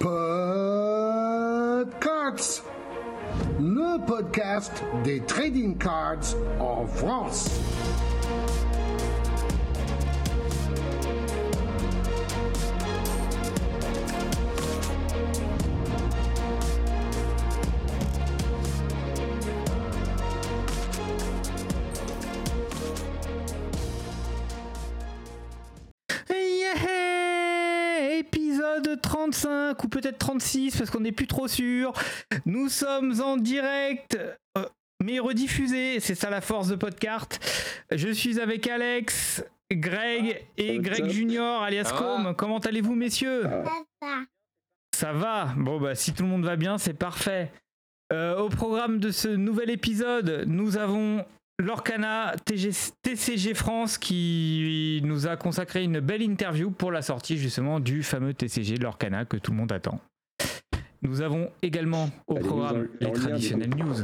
Podcards, le podcast des trading cards en France. 35 ou peut-être 36 parce qu'on n'est plus trop sûr. Nous sommes en direct, euh, mais rediffusé. C'est ça la force de Podcart. Je suis avec Alex, Greg et Greg Junior alias Com. Comment allez-vous messieurs? Ça va. Bon bah si tout le monde va bien, c'est parfait. Euh, au programme de ce nouvel épisode, nous avons Lorcana TG TCG France qui nous a consacré une belle interview pour la sortie justement du fameux TCG Lorcana que tout le monde attend. Nous avons également au programme en- les traditionnelles news.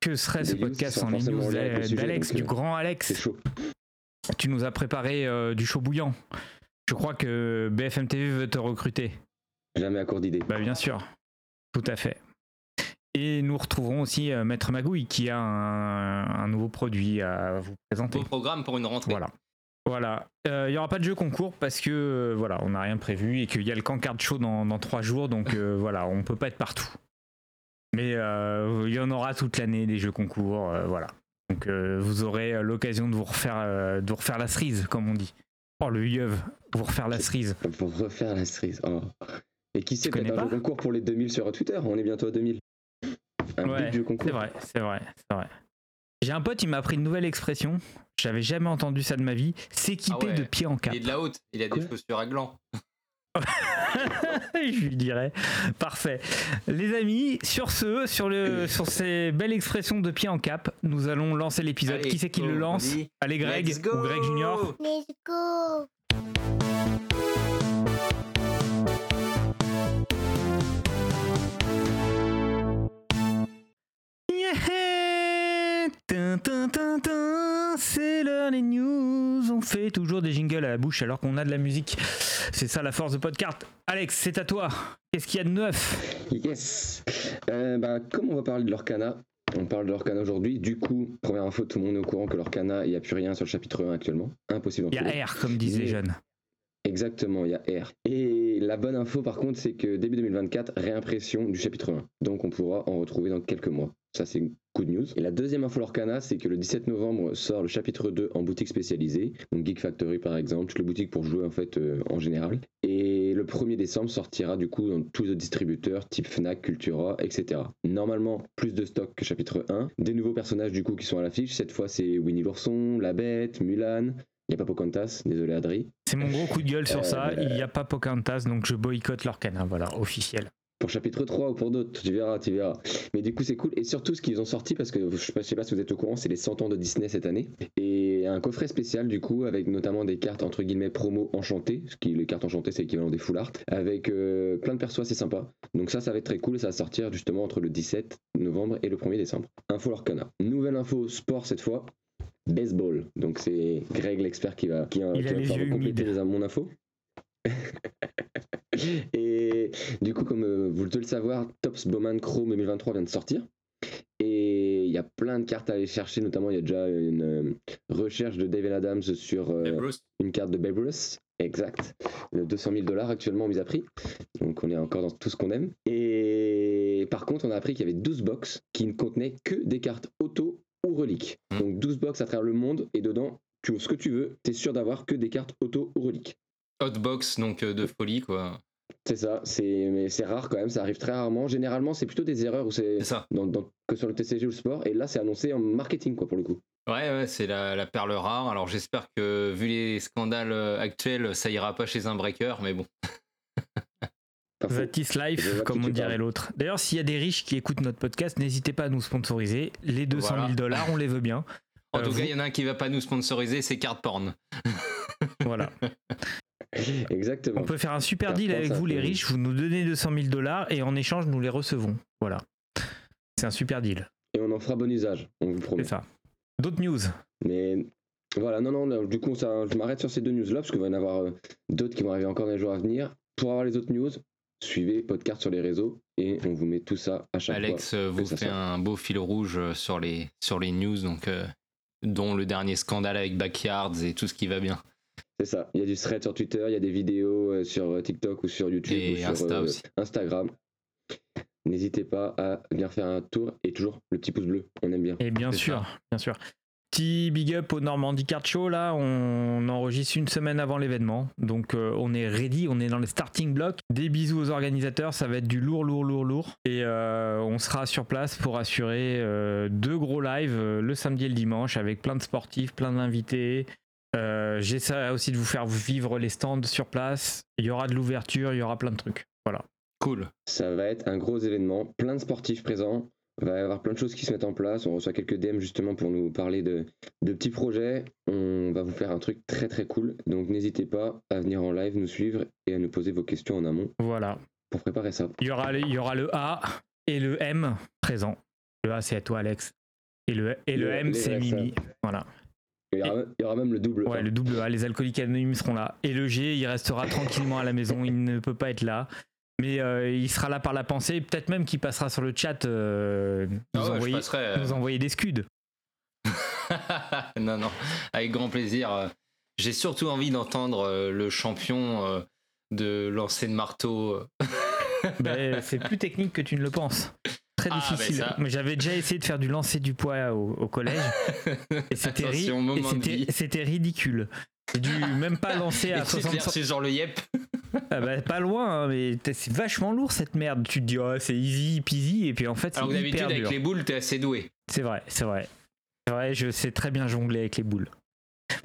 Que serait ce podcast sans les news d'Alex, du grand C'est Alex chaud. Tu nous as préparé euh, du chaud bouillant. Je crois que BFM TV veut te recruter. Jamais à court d'idées. Bah bien sûr, tout à fait. Et nous retrouverons aussi euh, Maître Magouille qui a un, un nouveau produit à vous présenter. Beau programme pour une rentrée. Voilà. Voilà. Euh, Il n'y aura pas de jeu concours parce que euh, voilà, on n'a rien prévu et qu'il y a le Cancard Show dans, dans trois jours, donc euh, voilà, on peut pas être partout. Mais euh, il y en aura toute l'année des jeux concours, euh, voilà. Donc euh, vous aurez l'occasion de vous refaire euh, de vous refaire la cerise, comme on dit. Oh le yeuve, vous refaire la cerise. Pour refaire la cerise. Oh. Et qui sait, peut-être un pas jeu concours pour les 2000 sur Twitter. On est bientôt à 2000. Un Ouais, big jeu concours. C'est vrai, c'est vrai, c'est vrai. J'ai un pote, il m'a appris une nouvelle expression. J'avais jamais entendu ça de ma vie. S'équiper Ah ouais. de pied en cap. Il est de la haute, il a des Quoi chaussures à gland. Je lui dirais. Parfait. Les amis, sur ce, sur, le, sur ces belles expressions de pied en cap, nous allons lancer l'épisode. Qui c'est qui le lance Allez Greg ou Greg Junior Let's go. C'est l'heure des news. On fait toujours des jingles à la bouche alors qu'on a de la musique. C'est ça la force de Podcart. Alex, c'est à toi. Qu'est-ce qu'il y a de neuf? Yes Euh, bah, Comme on va parler de l'Orcana, on parle de l'Orcana aujourd'hui. Du coup, première info, tout le monde est au courant que l'Orcana, il n'y a plus rien sur le chapitre 1 actuellement. Impossible. Il y a R, comme disent les jeunes. Exactement, il y a R. Et la bonne info par contre, c'est que début 2024, réimpression du chapitre 1. Donc on pourra en retrouver dans quelques mois. Ça c'est une good news. Et la deuxième info l'Orcana, c'est que le 17 novembre sort le chapitre 2 en boutique spécialisée. Donc Geek Factory par exemple, toutes les boutiques pour jouer en fait euh, en général. Et le 1er décembre sortira du coup dans tous les distributeurs type Fnac, Cultura, etc. Normalement, plus de stock que chapitre 1. Des nouveaux personnages du coup qui sont à l'affiche. Cette fois c'est Winnie l'ourson, La Bête, Mulan. Il n'y a pas Pocahontas, désolé Adri. C'est mon gros coup de gueule sur Euh, ça. Il n'y a pas Pocahontas, donc je boycotte leur canard. Voilà, officiel. Pour chapitre 3 ou pour d'autres, tu verras, tu verras. Mais du coup, c'est cool. Et surtout, ce qu'ils ont sorti, parce que je sais pas, je sais pas si vous êtes au courant, c'est les 100 ans de Disney cette année. Et un coffret spécial, du coup, avec notamment des cartes entre guillemets promo enchantées. Ce qui, les cartes enchantées, c'est l'équivalent des full art. Avec euh, plein de persos, c'est sympa. Donc, ça, ça va être très cool. Ça va sortir justement entre le 17 novembre et le 1er décembre. Info Lorcana. Nouvelle info sport cette fois. Baseball. Donc, c'est Greg, l'expert, qui va, qui, Il a qui va les pouvoir yeux compléter les- mon info. Et du coup, comme euh, vous devez le savoir, Tops Bowman Chrome 2023 vient de sortir. Et il y a plein de cartes à aller chercher, notamment il y a déjà une euh, recherche de David Adams sur euh, une carte de Babe Ruth. Exact. Le 200 000 dollars actuellement mis à prix. Donc on est encore dans tout ce qu'on aime. Et par contre, on a appris qu'il y avait 12 box qui ne contenaient que des cartes auto ou reliques. Hmm. Donc 12 box à travers le monde et dedans, tu ouvres ce que tu veux, tu es sûr d'avoir que des cartes auto ou reliques. Hotbox donc euh, de folie quoi. C'est ça, c'est mais c'est rare quand même, ça arrive très rarement. Généralement, c'est plutôt des erreurs où c'est C'est ça. dans, dans- que sur le TCG ou le sport, et là, c'est annoncé en marketing quoi pour le coup. Ouais, ouais, c'est la, la perle rare. Alors j'espère que vu les scandales euh, actuels, ça ira pas chez un breaker, mais bon. That is life, comme on dirait l'autre. D'ailleurs, s'il y a des riches qui écoutent notre podcast, n'hésitez pas à nous sponsoriser. Les 200 000 Voilà. dollars, on les veut bien. En Euh, tout vous- cas, il y en a un qui va pas nous sponsoriser, c'est Card Porn. Voilà. Exactement. On peut faire un super deal avec vous, les riches. Vous nous donnez 200 000 dollars et en échange, nous les recevons. Voilà. C'est un super deal. Et on en fera bon usage, on vous promet. C'est ça. D'autres news? Mais voilà, non, non, du coup, ça, je m'arrête sur ces deux news-là, parce qu'il va y en avoir euh, d'autres qui vont arriver encore dans les jours à venir. Pour avoir les autres news, suivez Podcast sur les réseaux et on vous met tout ça à chaque Alex fois. euh, vous fait un beau fil rouge euh, sur les, sur les news, donc, euh, dont le dernier scandale avec Backyards et tout ce qui va bien. C'est ça. Il y a du thread sur Twitter, il y a des vidéos euh, sur euh, TikTok ou sur YouTube Et ou sur Insta euh, aussi. Instagram. N'hésitez pas à venir faire un tour et toujours le petit pouce bleu. On aime bien. Et bien sûr, bien sûr. Petit big up au Normandie Card Show, là, on enregistre une semaine avant l'événement. Donc euh, on est ready, on est dans les starting blocks. Des bisous aux organisateurs, ça va être du lourd, lourd, lourd, lourd. Et euh, on sera sur place pour assurer euh, deux gros lives euh, le samedi et le dimanche avec plein de sportifs, plein d'invités. Euh, J'essaie aussi de vous faire vivre les stands sur place. Il y aura de l'ouverture, il y aura plein de trucs. Voilà. Cool. Ça va être un gros événement, plein de sportifs présents. Il va y avoir plein de choses qui se mettent en place. On reçoit quelques DM justement pour nous parler de, de petits projets. On va vous faire un truc très très cool. Donc n'hésitez pas à venir en live nous suivre et à nous poser vos questions en amont Voilà. pour préparer ça. Il y aura, le- il y aura le A et le M présent. Le A, c'est à toi, Alex. Et le, et le Le- M, c'est. Mimi. Voilà. Il y aura, il y aura même le double. Ouais, le double A, les alcooliques anonymes seront là. Et le G, il restera tranquillement à la maison, il ne peut pas être là. Mais euh, il sera là par la pensée, peut-être même qu'il passera sur le chat euh, nous, Ah envoyer, passerai, euh, nous envoyer des scuds. non, non, avec grand plaisir. J'ai surtout envie d'entendre euh, le champion de lancer de marteau. Ben, c'est plus technique que tu ne le penses. Très Ah, difficile. ben ça. Mais J'avais déjà essayé de faire du lancer du poids au, au collège. Et c'était ri- ridicule. J'ai dû même pas lancer à tu te 60 verses genre le yep. Ah bah, pas loin, hein, mais c'est vachement lourd cette merde. Tu te dis, oh, c'est easy peasy, et puis en fait, c'est Alors d'habitude, avec les boules, t'es assez doué. C'est vrai, c'est vrai. C'est vrai, je sais très bien jongler avec les boules.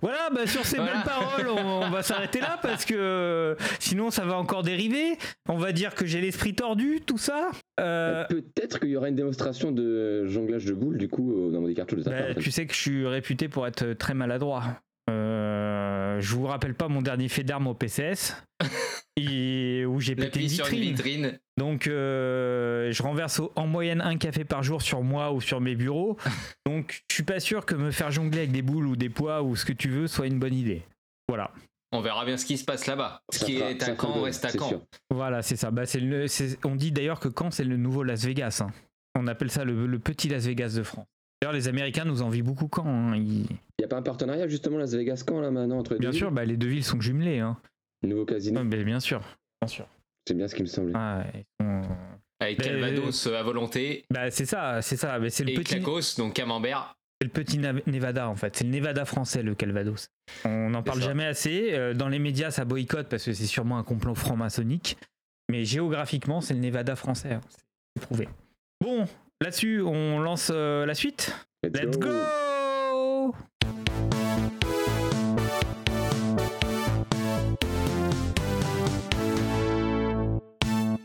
Voilà, bah sur ces Voilà. belles paroles, on, on va s'arrêter là parce que euh, sinon ça va encore dériver. On va dire que j'ai l'esprit tordu, tout ça. Euh, Peut-être qu'il y aura une démonstration de jonglage de boules du coup euh, dans des cartouches de bah, tu sais que je suis réputé pour être très maladroit. Je vous rappelle pas mon dernier fait d'armes au PCS et où j'ai pété une L'appuie sur une vitrine. vitrine. Donc, euh, je renverse au- en moyenne un café par jour sur moi ou sur mes bureaux. Donc, je suis pas sûr que me faire jongler avec des boules ou des poids ou ce que tu veux soit une bonne idée. Voilà. On verra bien ce qui se passe là-bas. Ce qui est à Caen reste à Caen. Voilà, c'est ça. Bah, le- on dit d'ailleurs que Caen, c'est le nouveau Las Vegas. hein. On appelle ça le, le petit Las Vegas de France. D'ailleurs, les Américains nous envient beaucoup Caen. hein. Ils- Il n'y a pas un partenariat justement Las Vegas quand là maintenant entre les Bien deux sûr, bah, les deux villes sont jumelées. Hein. Nouveau casino, Ouais, mais bien sûr. Bien sûr. c'est bien ce qui me semblait. Ah, ils sont- Avec Calvados euh, à volonté. Bah, c'est ça, c'est ça. Mais c'est le Et petit. Clacos, donc Camembert. C'est le petit Nevada en fait, c'est le Nevada français le Calvados. On n'en parle ça. jamais assez. Euh, Dans les médias, ça boycotte parce que c'est sûrement un complot franc-maçonnique. Mais géographiquement, c'est le Nevada français. hein. C'est prouvé. Bon, là-dessus, on lance euh, la suite. Let's go.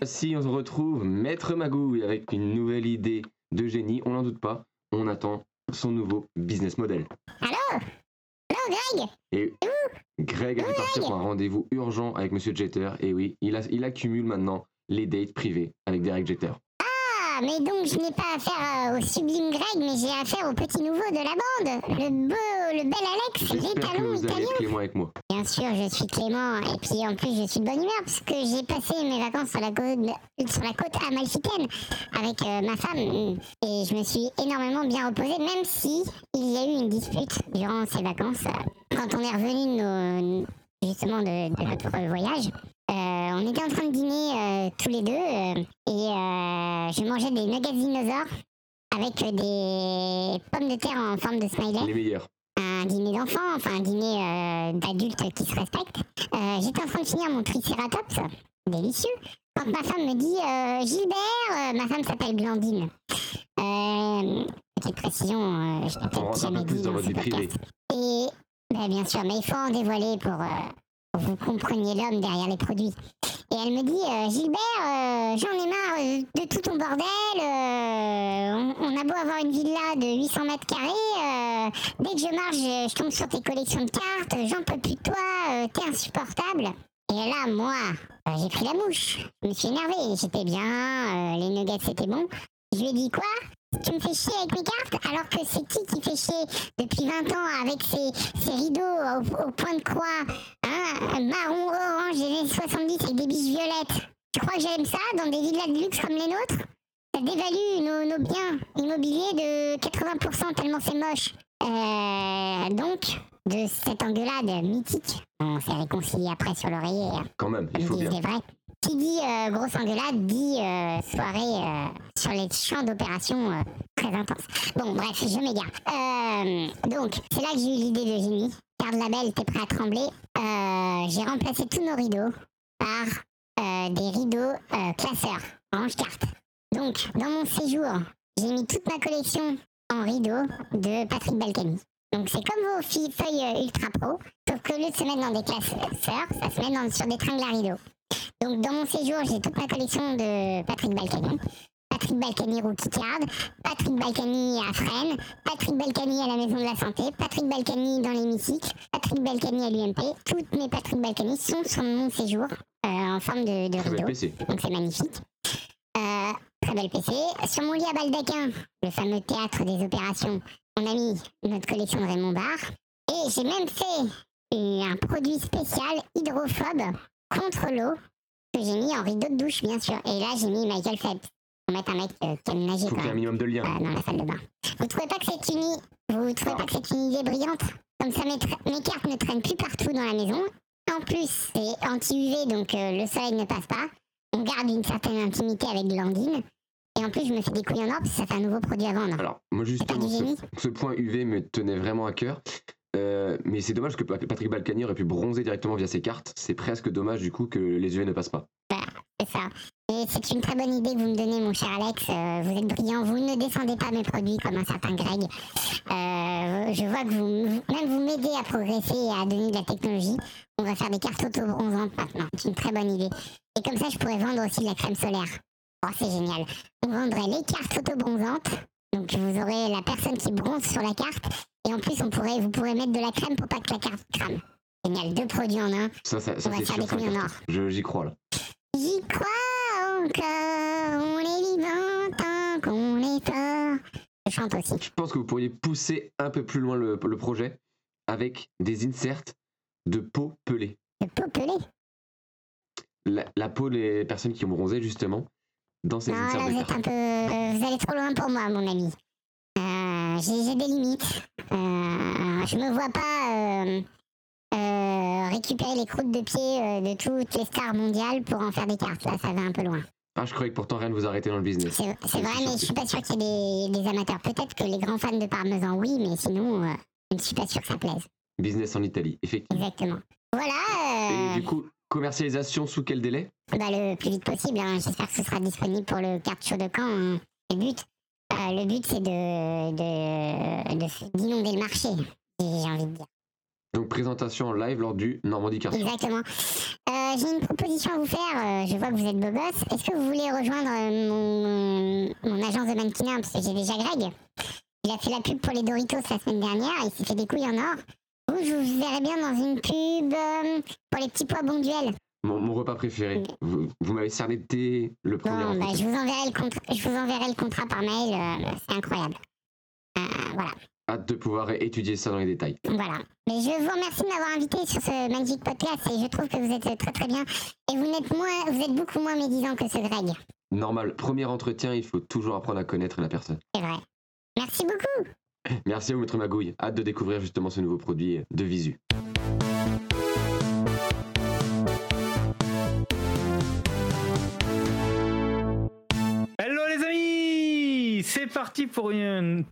Si on se retrouve Maître Magouille avec une nouvelle idée de génie, on n'en doute pas, on attend son nouveau business model. Allô Greg? Et Greg a dû partir pour un rendez-vous urgent avec Monsieur Jeter, et oui, il, a- il accumule maintenant les dates privées avec Derek Jeter. Ah, mais donc je n'ai pas affaire euh, au sublime Greg, mais j'ai affaire au petit nouveau de la bande, le beau, le bel Alex, J'espère que vous allez clément avec moi. Bien sûr, je suis Clément, et puis en plus je suis de bonne humeur, parce que j'ai passé mes vacances sur la côte, sur la côte amalfitaine avec euh, ma femme, et je me suis énormément bien reposé, même si il y a eu une dispute durant ces vacances, euh, quand on est revenu de nos- justement de, de notre voyage. Euh, on était en train de dîner euh, tous les deux, euh, et je mangeais des nuggets dinosaures avec des pommes de terre en forme de smiley Les meilleurs. un dîner d'enfants, enfin un dîner d'adultes qui se respectent. J'étais en train de finir mon triceratops, délicieux, quand ma femme me dit Gilbert, ma femme s'appelle Blandine. Euh, petite précision, euh, je On peut-être jamais dit dans dans votre. Et ben, bien sûr, mais il faut en dévoiler pour, euh, vous compreniez l'homme derrière les produits. Et elle me dit euh, Gilbert, euh, j'en ai marre euh, de tout ton bordel. on, a beau avoir une villa de 800 mètres carrés. dès que je marche, je, tombe sur tes collections de cartes. J'en peux plus de toi. T'es insupportable. Et là, moi, j'ai pris la mouche. Je me suis énervée. J'étais bien. les nuggets, c'était bon. Je lui ai dit quoi? Tu me fais chier avec mes cartes alors que c'est qui qui fait chier depuis 20 ans avec ses, ses rideaux au, au point de croix, hein, marron, orange des années 70 avec des biches violettes. Tu crois que j'aime ça dans des villas de luxe comme les nôtres? Ça dévalue nos, nos biens immobiliers de 80% tellement c'est moche. Euh, donc, de cette engueulade mythique, on s'est réconcilié après sur l'oreiller. Quand même, il faut bien. c'est vrai. Qui dit euh, grosse engueulade dit euh, soirée euh, sur les champs d'opération très intense. Bon, bref, je m'égare. Donc, c'est là que j'ai eu l'idée de génie. Carte label, t'es prêt à trembler. J'ai remplacé tous nos rideaux par des rideaux classeurs, range carte. Donc, dans mon séjour, j'ai mis toute ma collection en rideaux de Patrick Balkany. Donc, c'est comme vos feuilles Ultra Pro, sauf que au lieu de se mettre dans des classeurs, ça se met sur des tringles à rideaux. Donc, dans mon séjour, j'ai toute ma collection de Patrick Balkany. Patrick Balkany Rookie Card, Patrick Balkany à Fresnes, Patrick Balkany à la Maison de la Santé, Patrick Balkany dans l'hémicycle, Patrick Balkany à l'UMP. Toutes mes Patrick Balkany sont sur mon séjour euh, en forme de, de rideau. PC. Donc c'est magnifique. Euh, très belle PC. Sur mon lit à baldaquin, le fameux théâtre des opérations, on a mis notre collection de Raymond Barre. Et j'ai même fait un produit spécial hydrophobe contre l'eau que j'ai mis en rideau de douche, bien sûr. Et là, j'ai mis Michael Phelps pour mettre un mec euh, qui aime nager Faut quand qu'il y ait un minimum de lien. euh, dans la salle de bain. Vous trouvez pas que c'est une, i- vous trouvez pas que c'est une idée brillante? Comme ça, mes, tra- mes cartes ne traînent plus partout dans la maison. En plus, c'est anti-UV, donc euh, le soleil ne passe pas. On garde une certaine intimité avec de l'andine. Et en plus, je me fais des couilles en or parce que ça fait un nouveau produit à vendre. Alors, moi C'est pas justement, du ce, génie ce point UV me tenait vraiment à cœur. Euh, mais c'est dommage que Pa- Patrick Balkany aurait pu bronzer directement via ses cartes. C'est presque dommage du coup que les UV ne passent pas. C'est ça. Et c'est une très bonne idée que vous me donnez, mon cher Alex. Euh, vous êtes brillant. Vous ne descendez pas mes produits comme un certain Greg. Euh, je vois que vous- même vous m'aidez à progresser et à donner de la technologie. On va faire des cartes auto-bronzantes maintenant. C'est une très bonne idée. Et comme ça, je pourrais vendre aussi de la crème solaire. Oh, c'est génial. On vendrait les cartes auto-bronzantes. Donc, vous aurez la personne qui bronze sur la carte. Et en plus, on pourrait, vous pourrez mettre de la crème pour pas que la carte crame. Génial. Deux produits en un. Ça, ça, ça On va faire des couilles en or. J'y crois là. J'y crois encore, on est vivant tant qu'on est fort. Je chante aussi. Je pense que vous pourriez pousser un peu plus loin le, le projet avec des inserts de peau pelée. Le pot pelé. La, la peau des personnes qui ont bronzé justement dans ces Non, là, vous êtes cartes. un peu. vous allez trop loin pour moi, mon ami. Euh, J'ai des limites. Euh, je me vois pas euh, euh, récupérer les croûtes de pied de toutes les stars mondiales pour en faire des cartes. Là, ça va un peu loin. Ah, je croyais que pourtant rien ne vous arrêtait dans le business. C'est vrai, mais je suis pas sûr qu'il y ait des, des amateurs. Peut-être que les grands fans de parmesan, oui, mais sinon, je ne suis pas sûr que ça plaise. Business en Italie, effectivement. Exactement. Voilà. Et du coup, commercialisation sous quel délai? Bah, le plus vite possible. hein. J'espère que ce sera disponible pour le carte show de camp. hein. Le but, euh, le but c'est de, de, de- d'inonder le marché, j'ai envie de dire. Donc présentation en live lors du Normandie Show. Exactement. Euh, j'ai une proposition à vous faire. euh, je vois que vous êtes beau gosse. Est-ce que vous voulez rejoindre mon, mon agence de mannequinat Parce que j'ai déjà Greg? Il a fait la pub pour les Doritos la semaine dernière. Il s'est fait des couilles en or. Vous, je vous verrais bien dans une pub euh, pour les petits pois bon duel. Mon, mon repas préféré. Vous, vous m'avez cerné dès le premier Bon, bah, je, vous enverrai le contra- je vous enverrai le contrat par mail. euh, c'est incroyable. Euh, voilà. Hâte de pouvoir étudier ça dans les détails. Voilà. Mais je vous remercie de m'avoir invité sur ce Magic Podcast et je trouve que vous êtes très très bien. Et vous n'êtes moins, vous êtes beaucoup moins médisant que ce Greg. Normal, premier entretien, il faut toujours apprendre à connaître la personne. C'est vrai. Merci beaucoup. Merci à vous, Maître Magouille. Hâte de découvrir justement ce nouveau produit de visu. Hello les amis C'est parti pour,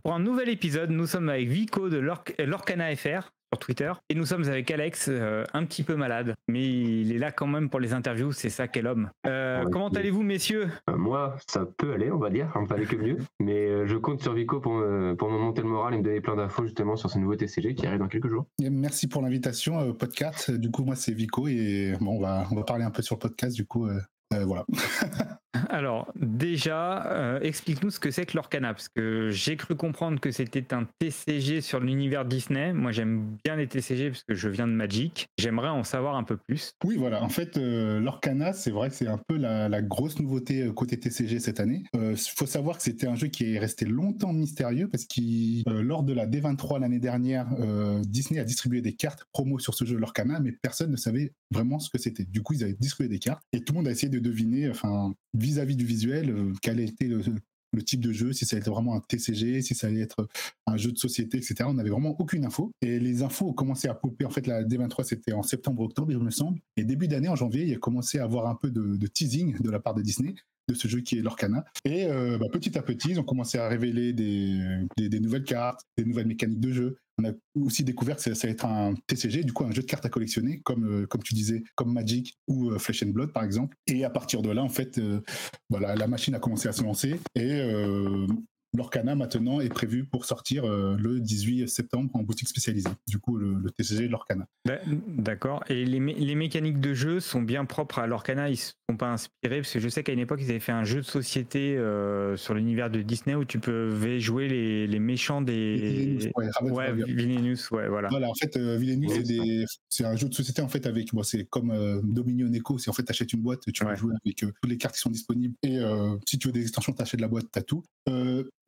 pour un nouvel épisode. Nous sommes avec Vico de Lorc- Lorcana FR sur Twitter et nous sommes avec Alex, euh, un petit peu malade, mais il est là quand même pour les interviews, c'est ça qu'est l'homme. Euh, Ouais. comment allez-vous messieurs? Euh, moi, ça peut aller, on va dire, on peut aller que mieux. Mais euh, je compte sur Vico pour me, pour me monter le moral et me donner plein d'infos justement sur ce nouveau TCG qui arrive dans quelques jours. Et Merci pour l'invitation au podcast. Du coup, moi, c'est Vico et bon, on va, on va parler un peu sur le podcast. Du coup, euh, euh, voilà. Alors, déjà, euh, explique-nous ce que c'est que l'Orcana, parce que j'ai cru comprendre que c'était un TCG sur l'univers Disney. Moi, j'aime bien les TCG parce que je viens de Magic. J'aimerais en savoir un peu plus. Oui, voilà. En fait, euh, l'Orcana, c'est vrai que c'est un peu la, grosse nouveauté euh, côté TCG cette année. Il faut savoir que c'était un jeu qui est resté longtemps mystérieux parce que lors de la D23 l'année dernière, Disney a distribué des cartes promo sur ce jeu l'Orcana, mais personne ne savait vraiment ce que c'était. Du coup, ils avaient distribué des cartes et tout le monde a essayé de deviner, enfin, vis-à-vis du visuel, euh, quel était le, type de jeu, si ça allait être vraiment un TCG, si ça allait être un jeu de société, etc. On n'avait vraiment aucune info. Et les infos ont commencé à popper. En fait, la D23, c'était en septembre-octobre, il me semble. Et début d'année, en janvier, il a commencé à avoir un peu de teasing de la part de Disney de ce jeu qui est l'Orcana. Et euh, bah, petit à petit, ils ont commencé à révéler des, des, nouvelles cartes, des nouvelles mécaniques de jeu. On a aussi découvert que ça, va être un TCG, du coup un jeu de cartes à collectionner, comme, euh, comme tu disais, comme Magic ou euh, Flesh and Blood par exemple. Et à partir de là, en fait, voilà, la machine a commencé à se lancer et L'Orcana maintenant est prévu pour sortir euh, le 18 septembre en boutique spécialisée. Du coup, le, le TCG de l'Orcana. D'accord. Et les, mé les, mécaniques de jeu sont bien propres à l'Orcana. Ils ne sont pas inspirés parce que je sais qu'à une époque ils avaient fait un jeu de société euh, sur l'univers de Disney où tu pouvais jouer les, les méchants des. Ouais, ouais, Villainous, ouais, voilà. Voilà, en fait, euh, Villainous, c'est un jeu de société en fait avec, bon, c'est comme euh, Dominion Echo, c'est en fait, tu achètes une boîte, tu peux jouer avec toutes les cartes qui sont disponibles et si tu veux des extensions, tu achètes la boîte, tu as tout.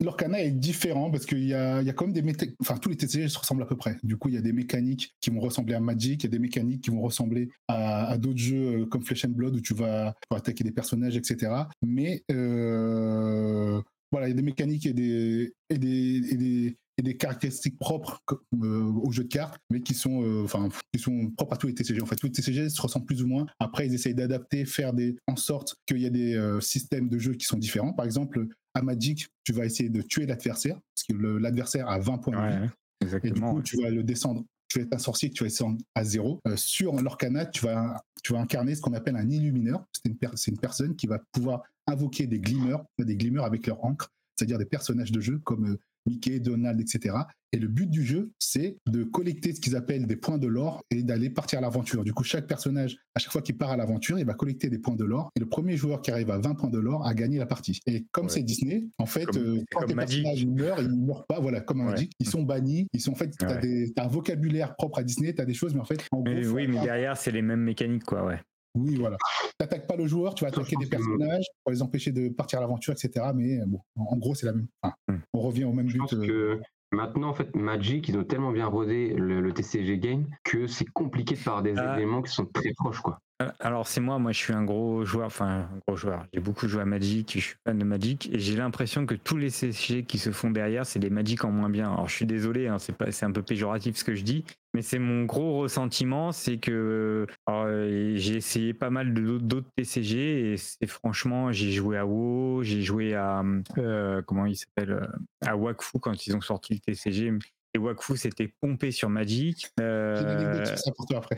L'Orcana est différent parce qu'il y a, y a quand même des mécaniques, enfin tous les TCG se ressemblent à peu près. Du coup, il y a des mécaniques qui vont ressembler à Magic, il y a des mécaniques qui vont ressembler à, d'autres jeux comme Flesh and Blood où tu vas attaquer des personnages, etc. Mais euh, voilà, il y a des mécaniques et des, et des, et des, et des caractéristiques propres euh, au jeu de cartes, mais qui sont, euh, qui sont propres à tous les TCG. En fait, tous les TCG se ressemblent plus ou moins. Après, ils essayent d'adapter, faire des, en sorte qu'il y ait des euh, systèmes de jeu qui sont différents. Par exemple, à Magic, tu vas essayer de tuer l'adversaire, parce que l'adversaire a 20 points de vie. Exactement, et du coup, tu vas le descendre tu vas être un sorcier tu vas descendre à zéro. Euh, sur l'Orcana, tu vas, tu vas incarner ce qu'on appelle un illumineur. C'est une, une, personne qui va pouvoir invoquer des glimmers, des glimmers avec leur encre, c'est-à-dire des personnages de jeu comme Mickey, Donald, etc. Et le but du jeu, c'est de collecter ce qu'ils appellent des points de l'or et d'aller partir à l'aventure. Du coup, chaque personnage, à chaque fois qu'il part à l'aventure, il va collecter des points de l'or. Et le premier joueur qui arrive à 20 points de l'or a gagné la partie. Et comme ouais. c'est Disney, en fait, comme, euh, quand tes personnages meurent, ils ne meurent pas. Voilà, comme Ouais. Magic, ils sont bannis. Ils sont en fait, t'as Ouais. un vocabulaire propre à Disney, tu as des choses, mais en fait, en Mais gros, oui, mais derrière, c'est les mêmes mécaniques, quoi, ouais. Oui, voilà. T'attaques pas le joueur, tu vas attaquer des personnages pour les empêcher de partir à l'aventure, etc. Mais euh, bon, en gros, c'est la même. enfin, Hmm. on revient au même Je but. pense euh, que maintenant, en fait, Magic, ils ont tellement bien rodé le, le TCG game que c'est compliqué de faire des Ah. éléments qui sont très proches, quoi. Alors c'est moi, moi je suis un gros joueur, enfin un gros joueur. J'ai beaucoup joué à Magic, je suis fan de Magic et j'ai l'impression que tous les CG qui se font derrière, c'est des Magic en moins bien. Alors je suis désolé, hein, c'est pas, c'est un peu péjoratif ce que je dis, mais c'est mon gros ressentiment, c'est que euh, j'ai essayé pas mal de d'autres- TCG et c'est franchement, j'ai joué à WoW, j'ai joué à euh, comment il s'appelle, euh, à Wakfu quand ils ont sorti le TCG. Et Wakfu c'était pompé sur Magic. J'ai une anecdote sur ça pour toi après.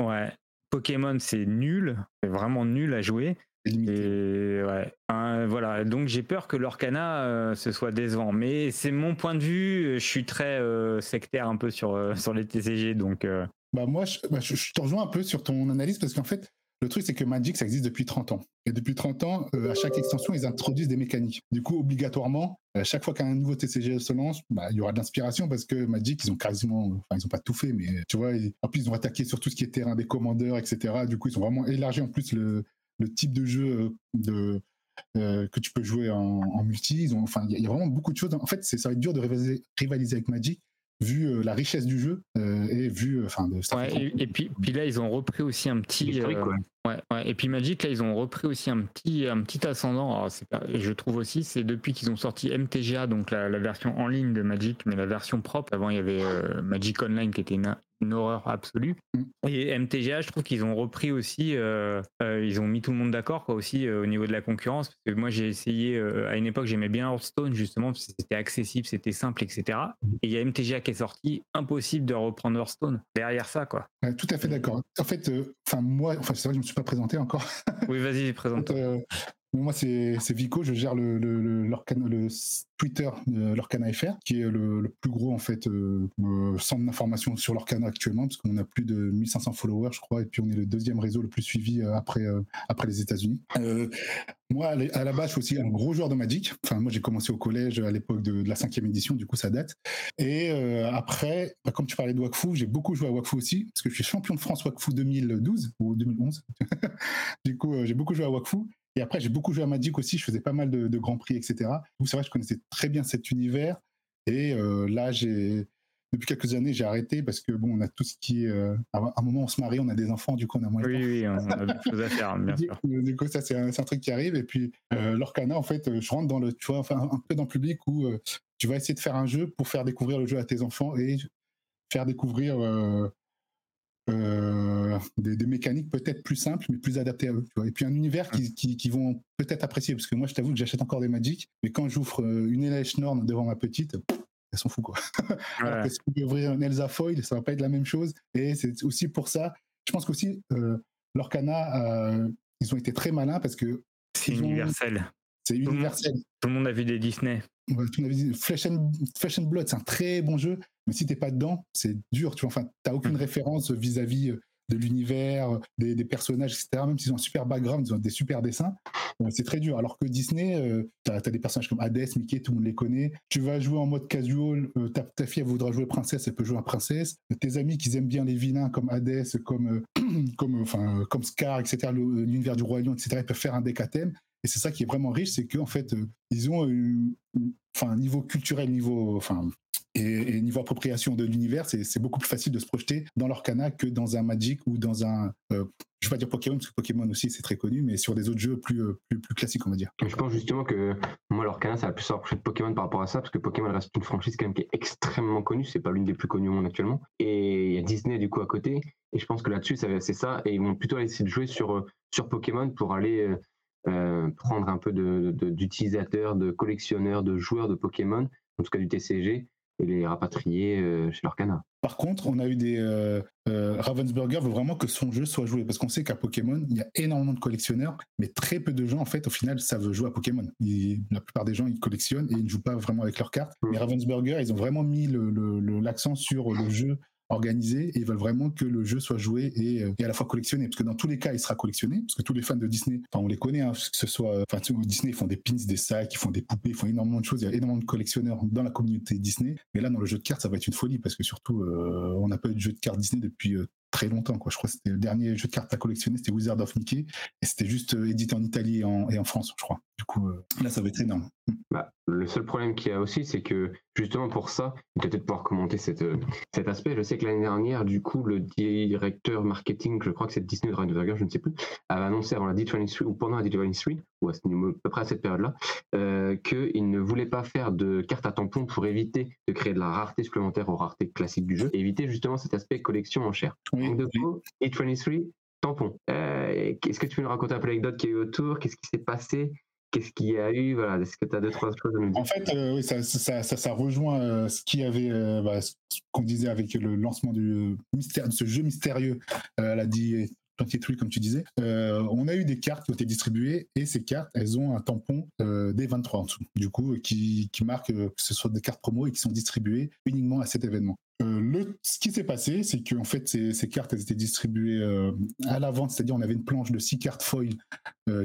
Ouais. Pokémon, c'est nul. C'est vraiment nul à jouer. Et ouais. Hein, voilà. Donc j'ai peur que l'Orcana euh, ce soit décevant. Mais c'est mon point de vue. Je suis très euh, sectaire un peu sur, euh, sur les TCG. Donc euh, Bah moi, je, bah, je- je te rejoins un peu sur ton analyse parce qu'en fait, le truc, c'est que Magic, ça existe depuis 30 ans. Et depuis 30 ans, euh, à chaque extension, ils introduisent des mécaniques. Du coup, obligatoirement, à chaque fois qu'un nouveau TCG se lance, bah, il y aura de l'inspiration parce que Magic, ils ont quasiment, enfin, ils ont pas tout fait, mais tu vois, en plus, ils ont attaqué sur tout ce qui est terrain des commandeurs, etc. Du coup, ils ont vraiment élargi en plus le, type de jeu euh, euh, que tu peux jouer en, multi. Ils ont, enfin, il y, a- vraiment beaucoup de choses. En fait, ça va être dur de rivaliser avec Magic vu euh, la richesse du jeu euh, et vu, euh, enfin, de ouais, et, et puis, puis là ils ont repris aussi un petit. Historique, euh. Ouais, ouais. Et puis Magic là ils ont repris aussi un petit un petit ascendant. Alors, c'est pas- et je trouve aussi c'est depuis qu'ils ont sorti MTGA donc la, la version en ligne de Magic mais la version propre. Avant il y avait euh, Magic Online qui était une, une horreur absolue. Mm. Et MTGA, je trouve qu'ils ont repris aussi, euh, euh, ils ont mis tout le monde d'accord quoi aussi euh, au niveau de la concurrence. Parce que moi j'ai essayé euh, à une époque j'aimais bien Hearthstone justement parce que c'était accessible, c'était simple, etc. Et il y a MTGA qui est sorti, impossible de reprendre Hearthstone derrière ça quoi. Ouais, tout à fait d'accord. En fait, euh, enfin moi, enfin c'est vrai que je me suis pas présenté encore. Oui vas-y présente. Moi, c'est Vico, je gère le, le, le, l'Orcana- le Twitter l'Orcana FR, qui est le, plus gros en fait euh, euh, centre d'information sur l'Orcana actuellement, parce qu'on a plus de 1500 followers, je crois, et puis on est le deuxième réseau le plus suivi euh, après, après les États-Unis. Moi, à la base, je suis aussi un gros joueur de Magic. Enfin, moi, j'ai commencé au collège à l'époque de, de la cinquième édition, du coup, ça date. Et après, bah, comme tu parlais de Wakfu, j'ai beaucoup joué à Wakfu aussi, parce que je suis champion de France Wakfu 2012 ou 2011. du coup, j'ai beaucoup joué à Wakfu. Et après, j'ai beaucoup joué à Magic aussi. Je faisais pas mal de, de grands prix, etc. Coup, c'est vrai, je connaissais très bien cet univers. Et euh, là, j'ai depuis quelques années, j'ai arrêté parce que bon, on a tout ce qui est. euh, à un moment, on se marie, on a des enfants, du coup, on a moins de Oui, temps. oui, on a beaucoup de choses à faire, bien sûr. du coup, ça, c'est un, truc qui arrive. Et puis, euh, l'Orcana, en fait, euh, je rentre dans le, tu vois, enfin, un peu dans le public où euh, tu vas essayer de faire un jeu pour faire découvrir le jeu à tes enfants et faire découvrir euh, des, des mécaniques peut-être plus simples, mais plus adaptées à eux. Tu vois. Et puis, un univers qui, qui, qui vont peut-être apprécier. Parce que moi, je t'avoue que j'achète encore des Magic, mais quand j'ouvre euh, une LH Norn devant ma petite, elles sont fous, quoi. Alors que si veux ouvrir un Elsa Foil, ça va pas être la même chose. Et c'est aussi pour ça, je pense qu'aussi, euh, l'Orcana, euh, ils ont été très malins parce que C'est ils ont- universel. c'est le monde- universel. Tout le monde a vu des Disney. Ouais, Flesh and, Flesh and Blood, c'est un très bon jeu, mais si t'es pas dedans, c'est dur. Tu vois, enfin, t'as aucune Mm. référence vis-à-vis euh, de l'univers, euh, des, des personnages, etc. Même s'ils ont un super background, ils ont des super dessins, euh, c'est très dur. Alors que Disney, euh, t'as as des personnages comme Hades, Mickey, tout le monde les connaît. Tu vas jouer en mode casual, euh, ta, ta fille elle voudra jouer princesse, elle peut jouer en princesse. Tes amis qui aiment bien les vilains comme Hades, comme euh, comme enfin comme Scar, etc. L'univers du roi lion, etc. Ils peuvent faire un deck à thème. Et c'est ça qui est vraiment riche, c'est qu'en fait, euh, ils ont enfin, niveau culturel, niveau, enfin, et, niveau appropriation de l'univers, c'est beaucoup plus facile de se projeter dans l'Orcana que dans un Magic ou dans un, euh, je vais pas dire Pokémon, parce que Pokémon aussi c'est très connu, mais sur des autres jeux plus, euh, plus, plus classiques, on va dire. Je pense justement que moi, l'Orcana, ça va plus se rapprocher de Pokémon par rapport à ça, parce que Pokémon reste une franchise quand même qui est extrêmement connue. C'est pas l'une des plus connues au monde actuellement. Et il y a Disney du coup à côté. Et je pense que là-dessus, c'est ça. Et ils vont plutôt essayer de jouer sur, sur Pokémon pour aller euh, prendre un peu de- de- d'utilisateurs, de, collectionneurs, de joueurs de Pokémon, en tout cas du TCG, et les rapatrier euh, chez l'Orcana. Par contre, on a eu des. Euh, Ravensburger veut vraiment que son jeu soit joué parce qu'on sait qu'à Pokémon, il y a énormément de collectionneurs, mais très peu de gens, en fait, au final, savent jouer à Pokémon. Ils- la plupart des gens, ils collectionnent et ils ne jouent pas vraiment avec leurs cartes. Mais Ravensburger, ils ont vraiment mis le- le- le- l'accent sur le jeu organisé et ils veulent vraiment que le jeu soit joué et, euh, et à la fois collectionné. Parce que dans tous les cas il sera collectionné. Parce que tous les fans de Disney enfin on les connaît hein, que ce soit enfin tu sais, Disney font des pins des sacs ils font des poupées ils font énormément de choses. Il y a énormément de collectionneurs dans la communauté Disney. Mais là dans le jeu de cartes ça va être une folie parce que surtout euh, on n'a pas eu de jeu de cartes Disney depuis euh, très longtemps quoi. Je crois que c'était le dernier jeu de cartes à collectionner c'était Wizard of Mickey et c'était juste euh, édité en Italie et en, France je crois. Du coup euh, là ça va être énorme. Bah, le seul problème qu'il y a aussi, c'est que justement pour ça, peut-être pouvoir commenter euh, cet aspect. Je sais que l'année dernière, du coup, le directeur marketing, je crois que c'est Disney Dragonberger, je ne sais plus, avait annoncé avant la D23 ou pendant la D23, ou à, ce niveau, à peu près à cette période-là, euh, qu'il ne voulait pas faire de carte à tampons pour éviter de créer de la rareté supplémentaire aux raretés classiques du jeu et éviter justement cet aspect collection en chair. Oui, Donc, de oui. coup, D23, tampon. Euh, Est-ce que tu peux nous raconter un peu l'anecdote qu'il y a eu autour? Qu'est-ce qui s'est passé? Qu'est-ce qu'il y a eu? Voilà, est-ce que tu as deux, trois choses à nous dire? En fait, euh, oui, ça, ça, ça, ça rejoint euh, ce euh, bah, ce qu'on disait avec le lancement du mystère, de ce jeu mystérieux à la D 23, comme tu disais. Euh, on a eu des cartes qui ont été distribuées et ces cartes, elles ont un tampon euh, des 23 en dessous. Du coup, euh, qui, marque que ce soit des cartes promo et qui sont distribuées uniquement à cet événement. Ce qui s'est passé, c'est qu'en fait, ces, cartes, elles étaient distribuées à la vente, c'est-à-dire on avait une planche de 6 cartes foil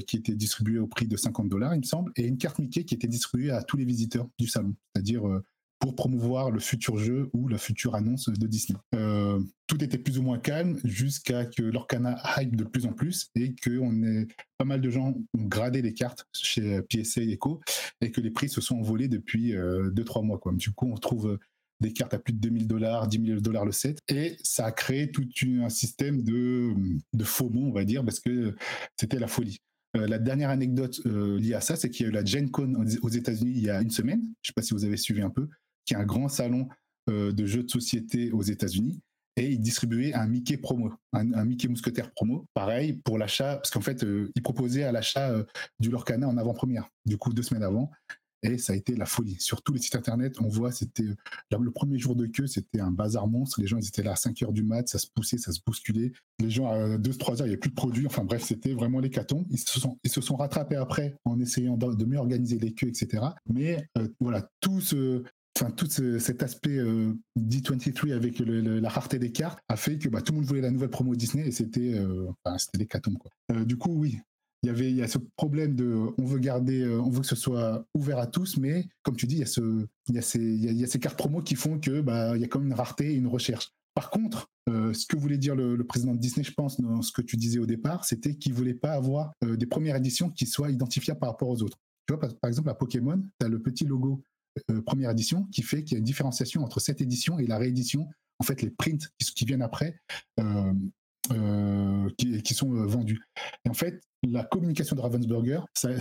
qui était distribuée au prix de 50 dollars, il me semble, et une carte Mickey qui était distribuée à tous les visiteurs du salon, c'est-à-dire pour promouvoir le futur jeu ou la future annonce de Disney. Euh, tout était plus ou moins calme jusqu'à que l'Orcana hype de plus en plus et que on pas mal de gens ont gradé les cartes chez PSA Echo et que les prix se sont envolés depuis 2-3 mois. Quoi. Du coup, on trouve euh, des cartes à plus de 2000 dollars, 10 000 dollars le set. Et ça a créé tout un système de, de faux bons, on va dire, parce que c'était la folie. Euh, la dernière anecdote euh, liée à ça, c'est qu'il y a eu la Gen Con aux États-Unis il y a une semaine. Je ne sais pas si vous avez suivi un peu, qui est un grand salon euh, de jeux de société aux États-Unis. Et ils distribuaient un Mickey promo, un, Mickey mousquetaire promo. Pareil pour l'achat, parce qu'en fait, euh, ils proposaient à l'achat euh, du Lorcana en avant-première, du coup, deux semaines avant. et ça a été la folie. Sur tous les sites internet, on voit, c'était le premier jour de queue, c'était un bazar monstre. Les gens, ils étaient là à 5 heures du mat, ça se poussait, ça se bousculait. Les gens, à 2-3 heures, il n'y avait plus de produits. Enfin bref, c'était vraiment l'hécatombe. Ils se sont, ils se sont rattrapés après en essayant de, mieux organiser les queues, etc. Mais voilà, tout ce, enfin tout cet aspect euh, D23 avec la rareté des cartes a fait que bah, tout le monde voulait la nouvelle promo Disney et c'était euh, c'était l'hécatombe quoi. Euh, du coup oui, il y avait il y a ce problème de on veut garder on veut que ce soit ouvert à tous mais comme tu dis il y a y a ces y a, ces cartes promo qui font que bah il y a quand même une rareté et une recherche. Par contre, ce que voulait dire le, président de Disney, je pense, dans ce que tu disais au départ, c'était qu'il voulait pas avoir des premières éditions qui soient identifiables par rapport aux autres. Tu vois, par, par exemple, à Pokémon, tu as le petit logo euh, première édition qui fait qu'il y a une différenciation entre cette édition et la réédition. En fait, les prints qui, viennent après, euh, euh, qui, sont vendus. Et en fait, la communication de Ravensburger, ça,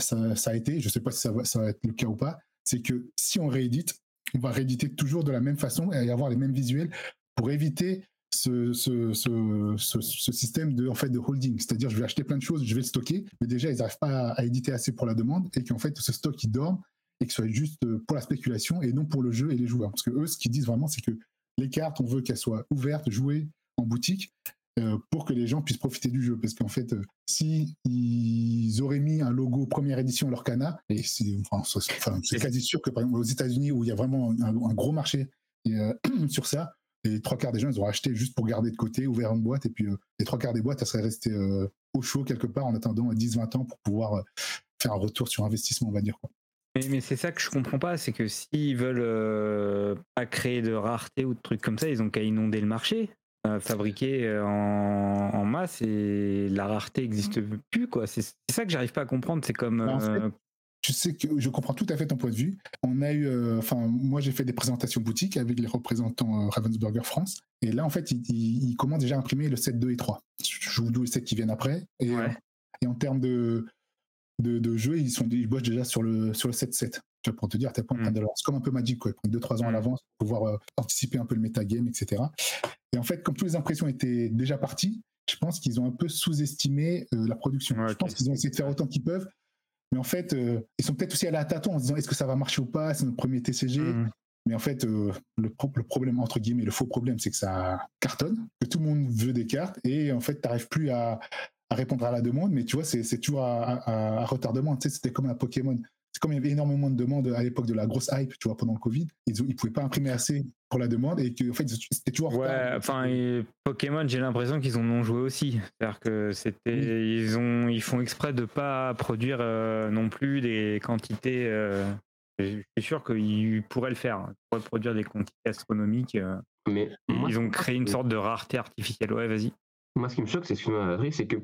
a été, je ne sais pas si ça va, être le cas ou pas, c'est que si on réédite, on va rééditer toujours de la même façon et avoir les mêmes visuels pour éviter ce, système de, en fait, de holding. C'est-à-dire, je vais acheter plein de choses, je vais le stocker, mais déjà, ils n'arrivent pas à, à, éditer assez pour la demande et qu'en fait, ce stock, il dorme et que ce soit juste euh, pour la spéculation et non pour le jeu et les joueurs. Parce que eux, ce qu'ils disent vraiment, c'est que les cartes, on veut qu'elles soient ouvertes, jouées en boutique euh, pour que les gens puissent profiter du jeu. Parce qu'en fait, euh, si auraient mis un logo première édition à leur cana, et c'est enfin, quasi sûr que par exemple aux États-Unis où il y a vraiment un, gros marché sur ça, les trois quarts des gens ils auraient acheté juste pour garder de côté, ouvert une boîte, et puis les trois quarts des boîtes elles seraient restées au chaud quelque part en attendant 10-20 ans pour pouvoir faire un retour sur investissement, on va dire. Quoi. Mais, c'est ça que je comprends pas, c'est que s'ils veulent euh, pas créer de rareté ou de trucs comme ça, ils ont qu'à inonder le marché, euh, fabriquer euh, en, masse et la rareté n'existe plus quoi. C'est ça que j'arrive pas à comprendre. C'est comme. Bah, tu sais que je comprends tout à fait ton point de vue. On a eu, enfin, moi j'ai fait des présentations boutiques avec les représentants Ravensburger France, et là en fait ils, commencent déjà à imprimer le 7, 2 et 3. Je vous dis le 7 qui viennent après, et, et en termes de de, de jeux, ils, sont, ils bossent déjà sur le, sur le 7-7. Pour te dire, t'es pas en train mm. de C'est comme un peu Magic, quoi. Ils 2-3 ans à mm. l'avance pour pouvoir euh, anticiper un peu le metagame, etc. Et en fait, comme toutes les impressions étaient déjà parties, je pense qu'ils ont un peu sous-estimé euh, la production. je pense qu'ils ont essayé de faire autant qu'ils peuvent. Mais en fait, euh, ils sont peut-être aussi allés à tâtons en se disant est-ce que ça va marcher ou pas? C'est notre premier TCG. Mm. Mais en fait, le, le, problème, entre guillemets, le faux problème, c'est que ça cartonne, que tout le monde veut des cartes et en fait, tu n'arrives plus à, répondre à la demande, mais tu vois, c'est toujours à, retardement. Tu sais, c'était comme un Pokémon. C'est comme il y avait énormément de demandes à l'époque de la grosse hype, tu vois, pendant le Covid. Ils ne pouvaient pas imprimer assez pour la demande et que, en fait, c'était toujours. Ouais, enfin, Pokémon, j'ai l'impression qu'ils en ont joué aussi. C'est-à-dire que c'était, ils ont, ils font exprès de pas produire euh, non plus des quantités. Euh, je suis sûr qu'ils pourraient le faire. Ils pourraient produire des quantités astronomiques. Euh. mais ils ont créé une sorte de rareté artificielle. Ouais, vas-y. Moi, ce qui me choque, c'est c'est que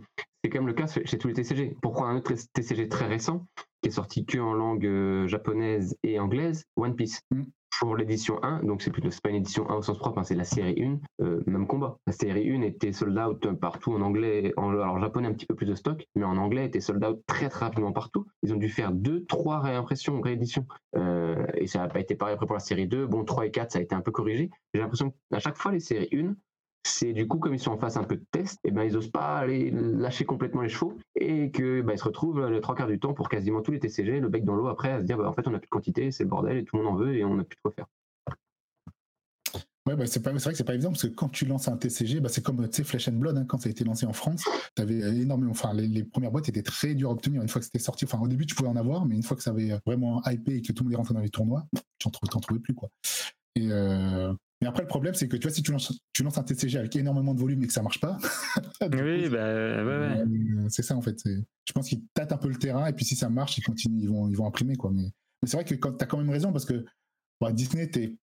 c'est quand même le cas chez tous les TCG. Pourquoi un autre TCG très récent, qui est sorti que en langue euh, japonaise et anglaise, One Piece mm. Pour l'édition 1, donc c'est plutôt pas une édition 1 au sens propre, hein, c'est la série 1, euh, même combat. La série 1 était sold out partout en anglais, en, alors japonais un petit peu plus de stock, mais en anglais était sold out très très rapidement partout. Ils ont dû faire 2, 3 réimpressions, rééditions. Euh, et ça n'a pas été pareil après pour la série 2. Bon, 3 et 4, ça a été un peu corrigé. J'ai l'impression qu'à chaque fois, les séries 1, c'est du coup comme ils sont en face un peu de test, et eh ben ils osent pas aller lâcher complètement les chevaux et que ben, ils se retrouvent les trois quarts du temps pour quasiment tous les TCG, le bec dans l'eau après à se dire bah, en fait on a plus de quantité, c'est le bordel et tout le monde en veut et on n'a plus de quoi faire. Ouais, bah c'est, vrai que c'est pas évident parce que quand tu lances un TCG, bah c'est comme Flesh and Blood hein, quand ça a été lancé en France, avais énormément, enfin les, premières boîtes étaient très dures à obtenir une fois que c'était sorti. Enfin au début tu pouvais en avoir, mais une fois que ça avait vraiment hypé et que tout le monde est rentré dans les tournois, tu n'en trouvais, plus quoi. Et euh, mais après, le problème, c'est que tu vois, si tu lances, tu lances un TCG avec énormément de volume et que ça marche pas. oui, bah, ouais, ouais. Euh, c'est ça, en fait. Je pense qu'ils tâtent un peu le terrain et puis si ça marche, ils continuent, ils vont, ils vont imprimer, quoi. Mais, mais c'est vrai que tu as quand même raison parce que bah, Disney, tu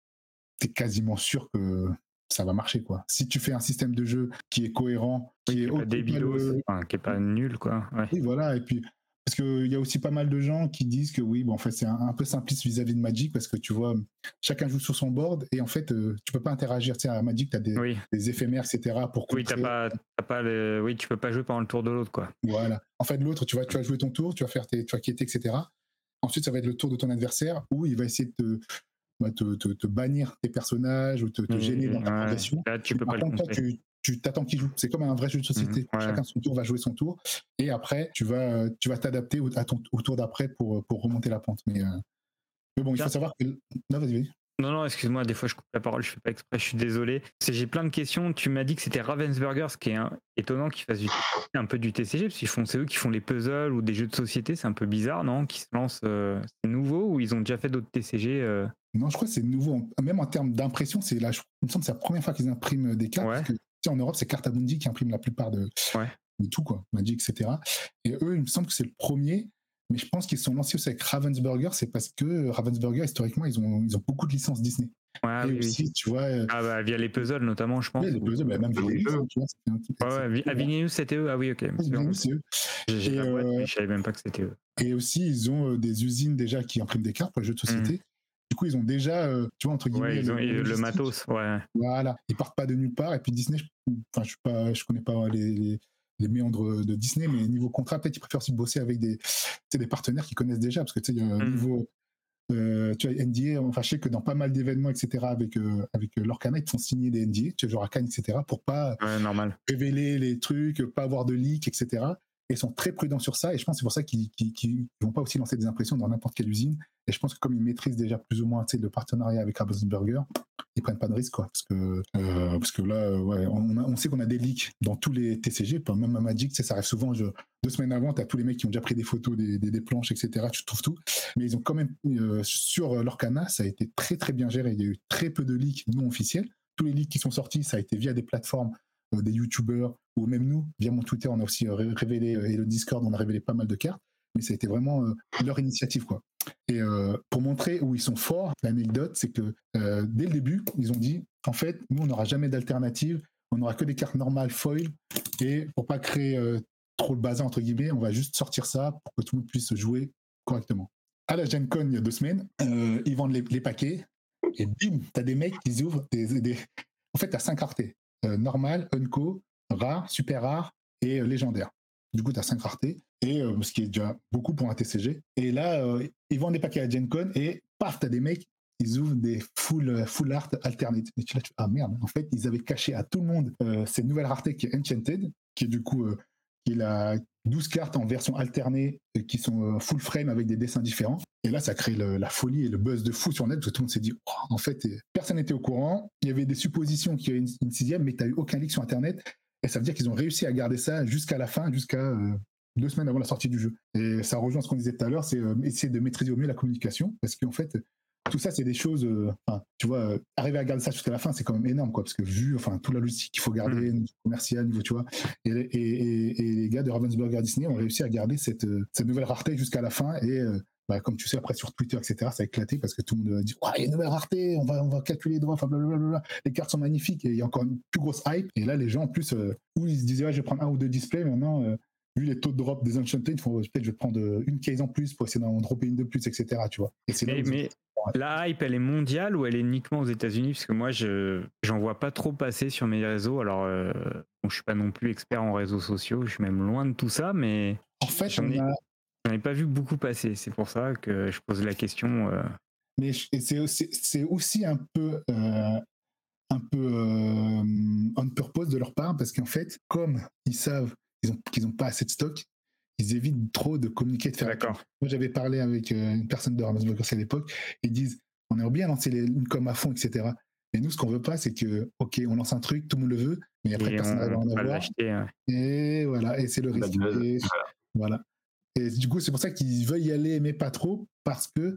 es, quasiment sûr que ça va marcher, quoi. Si tu fais un système de jeu qui est cohérent, qui est, pas qui est pas nul, quoi. Oui, voilà. Et puis, parce qu'il y a aussi pas mal de gens qui disent que oui, bon, en fait, c'est un, peu simpliste vis-à-vis de Magic parce que tu vois, chacun joue sur son board et en fait, euh, tu peux pas interagir. Tu sais, à Magic, tu as des, éphémères, etc. Pour oui, t'as pas, pas le... oui, tu peux pas jouer pendant le tour de l'autre, quoi. Voilà. En fait, l'autre, tu vas, tu vas jouer ton tour, tu vas faire tes, tu vas quitter, etc. Ensuite, ça va être le tour de ton adversaire où il va essayer de te, bah, te, bannir tes personnages ou te, te gêner dans ta progression. Là, tu peux pas le tu, tu t'attends qu'il joue. C'est comme un vrai jeu de société. Mhm, Chacun son tour va jouer son tour. Et après, tu vas, tu vas t'adapter au, tour d'après pour, pour remonter la pente. Mais, euh, Mais bon, il faut savoir que. Non, vas-y, vas-y. Non, non, excuse-moi, des fois je coupe la parole, je fais pas exprès, je suis désolé. J'ai plein de questions. Tu m'as dit que c'était Ravensburger, ce qui est étonnant qu'ils fassent un peu du TCG, parce qu'ils font, c'est eux qui font les puzzles ou des jeux de société, c'est un peu bizarre, non Qui se lancent, euh, c'est nouveau ou ils ont déjà fait d'autres TCG euh? Non, je crois que c'est nouveau. Même en termes d'impression, c'est là, me semble que c'est la première fois qu'ils impriment des cartes. Parce que, en Europe, c'est Cartamundi qui imprime la plupart de, de tout, quoi, Magic, etc. Et eux, il me semble que c'est le premier mais je pense qu'ils sont lancés aussi avec Ravensburger, c'est parce que Ravensburger, historiquement, ils ont, ils ont beaucoup de licences Disney. Ouais, et aussi, tu vois. Euh, ah, bah, via les puzzles, notamment, je pense. les puzzles, bah, même via les jeux, tu vois. Ouais, ouais, c'était eux. Ah oui, ok. c'est eux. Euh, je savais même pas que c'était eux. Et aussi, ils ont euh, des usines déjà qui impriment des cartes pour les jeux de société. Mmh. Du coup, ils ont déjà, tu vois, entre guillemets. ils ont le, matos, ouais. Voilà. Ils partent pas de nulle part. Et puis Disney, je, enfin, je, suis pas, je connais pas les les méandres de Disney, mais niveau contrat, peut-être ils préfèrent aussi bosser avec des, des partenaires qui connaissent déjà, parce que tu sais, mmh. niveau euh, tu vois, NDA, enfin, je sais que dans pas mal d'événements, etc., avec, euh, avec euh, Lorcana, ils font signer des NDA, tu vois, genre à Cannes, etc., pour pas normal. révéler les trucs, pas avoir de leaks, etc. Ils sont très prudents sur ça, et je pense que c'est pour ça qu'ils ne vont pas aussi lancer des impressions dans n'importe quelle usine. Et je pense que comme ils maîtrisent déjà plus ou moins le partenariat avec Burger, ils prennent pas de risque, quoi. Parce que, euh, là, ouais, on, sait qu'on a des leaks dans tous les TCG, même à Magic, ça arrive souvent. Deux semaines avant, tu as tous les mecs qui ont déjà pris des photos des, planches, etc. Tu trouves tout. Mais ils ont quand même, euh, sur leur canal, ça a été très, très bien géré. Il y a eu très peu de leaks non officiels. Tous les leaks qui sont sortis, ça a été via des plateformes, euh, des YouTubers, ou même nous, via mon Twitter, on a aussi révélé, et le Discord, on a révélé pas mal de cartes. Mais ça a été vraiment leur initiative, quoi. Et euh, pour montrer où ils sont forts, l'anecdote, c'est que euh, dès le début, ils ont dit, en fait, nous, on n'aura jamais d'alternative, on n'aura que des cartes normales foil, et pour pas créer euh, trop le bazar, entre guillemets, on va juste sortir ça pour que tout le monde puisse jouer correctement. À la Gen Con, il y a deux semaines, ils vendent les, paquets, et bim, as des mecs qui ouvrent. En fait, as cinq raretés. Normal, unco, rare, super rare et légendaire. Du coup, tu as cinq raretés et euh, ce qui est déjà beaucoup pour un TCG. Et là, euh, ils vendent des paquets à GenCon et paf, t'as des mecs, ils ouvrent des full, euh, art alternate. Et tu, tu, ah merde, en fait, ils avaient caché à tout le monde cette nouvelle rareté qui est Enchanted, qui est du coup est la 12 cartes en version alternée qui sont full frame avec des dessins différents. Et là, ça crée la folie et le buzz de fou sur net parce que tout le monde s'est dit, oh, en fait, personne n'était au courant. Il y avait des suppositions qu'il y avait une, sixième, mais tu n'as eu aucun leak sur Internet. Et ça veut dire qu'ils ont réussi à garder ça jusqu'à la fin, jusqu'à deux semaines avant la sortie du jeu. Et ça rejoint ce qu'on disait tout à l'heure, c'est euh, essayer de maîtriser au mieux la communication, parce qu'en fait, tout ça, c'est des choses. Euh, tu vois, euh, arriver à garder ça jusqu'à la fin, c'est quand même énorme, quoi, parce que vu, enfin, toute la logistique qu'il faut garder, mmh. niveau commercial, niveau, tu vois, et, et, et, les gars de Ravensburger Disney ont réussi à garder cette, cette nouvelle rareté jusqu'à la fin, et bah, comme tu sais, après sur Twitter, etc., ça a éclaté parce que tout le monde a dit il y a une nouvelle rareté, on va, on va calculer les droits, blablabla. Les cartes sont magnifiques et il y a encore une plus grosse hype. Et là, les gens, en plus, où ils se disaient ouais, je vais prendre un ou deux displays, maintenant, vu les taux de drop des Enchanted, peut-être je vais prendre une case en plus pour essayer d'en dropper une de plus, etc. Tu vois. mais, la hype, elle est mondiale ou elle est uniquement aux États-Unis? Parce que moi, je j'en vois pas trop passer sur mes réseaux. Alors, euh, bon, je suis pas non plus expert en réseaux sociaux, je suis même loin de tout ça, mais en fait, j'en ai, pas vu beaucoup passer. C'est pour ça que je pose la question. Euh. Mais c'est aussi, aussi un peu. Euh, un peu on purpose de leur part parce qu'en fait, comme ils savent qu'ils n'ont pas assez de stock, ils évitent trop de communiquer, de faire. D'accord. Moi, j'avais parlé avec euh, une personne de Ravensburger à l'époque. Ils disent on aimerait bien lancer les, une com à fond, etc. Et nous, ce qu'on veut pas, c'est que, OK, on lance un truc, tout le monde le veut, mais après, personne ne va en avoir. Et voilà, et c'est le risque. Et, voilà. Et du coup, c'est pour ça qu'ils veulent y aller, mais pas trop, parce que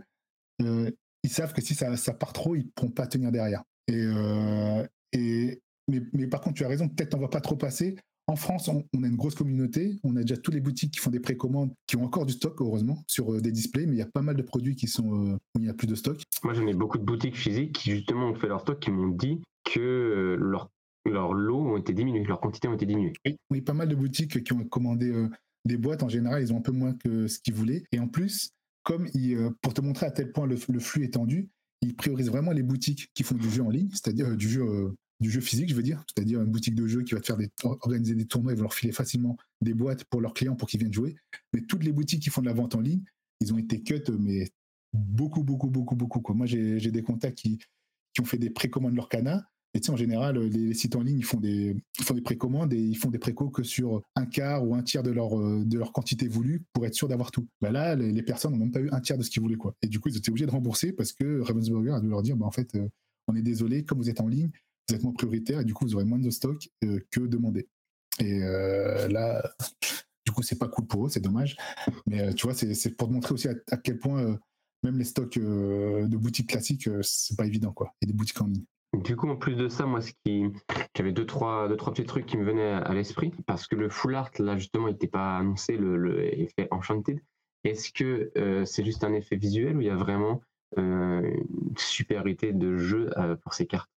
euh, ils savent que si ça, ça part trop, ils ne pourront pas tenir derrière. Et, euh, et mais, mais, par contre, tu as raison, peut-être on va pas trop passer. En France, on, a une grosse communauté. On a déjà tous les boutiques qui font des précommandes, qui ont encore du stock, heureusement, sur euh, des displays, mais il y a pas mal de produits qui sont euh, où il n'y a plus de stock. Moi, j'en ai beaucoup de boutiques physiques qui, justement, ont fait leur stock, qui m'ont dit que euh, leur, leur lots ont été diminués, leurs quantités ont été diminuées. Oui, pas mal de boutiques qui ont commandé des boîtes. En général, ils ont un peu moins que ce qu'ils voulaient. Et en plus, comme pour te montrer à tel point le, le flux est tendu, ils priorisent vraiment les boutiques qui font du jeu en ligne, c'est-à-dire du jeu du jeu physique, je veux dire, c'est-à-dire une boutique de jeu qui va te faire organiser des tournois et va leur filer facilement des boîtes pour leurs clients pour qu'ils viennent jouer. Mais toutes les boutiques qui font de la vente en ligne, ils ont été cut, mais beaucoup, beaucoup, beaucoup, beaucoup. Moi, j'ai des contacts qui, qui ont fait des précommandes leur cana Et tu sais, en général, les, sites en ligne, ils font des, font des précommandes et ils font des précos que sur un quart ou un tiers de leur, euh, de leur quantité voulue pour être sûr d'avoir tout. Bah là, les, les personnes n'ont même pas eu un tiers de ce qu'ils voulaient, quoi. Et du coup, ils étaient obligés de rembourser parce que Ravensburger a dû leur dire, bah, en fait, euh, on est désolé, comme vous êtes en ligne, vous êtes moins prioritaire et du coup, vous aurez moins de stock euh, que demandé. Et euh, là, du coup, c'est pas cool pour eux, c'est dommage. Mais euh, tu vois, c'est pour te montrer aussi à, quel point même les stocks de boutiques classiques, c'est pas évident, quoi. Et des boutiques en ligne. Du coup, en plus de ça, moi, ce qui, j'avais deux trois, deux trois petits trucs qui me venaient à, l'esprit parce que le full art là justement, il n'était pas annoncé le, le enchanted. Est-ce que c'est juste un effet visuel ou il y a vraiment une supériorité de jeu pour ces cartes?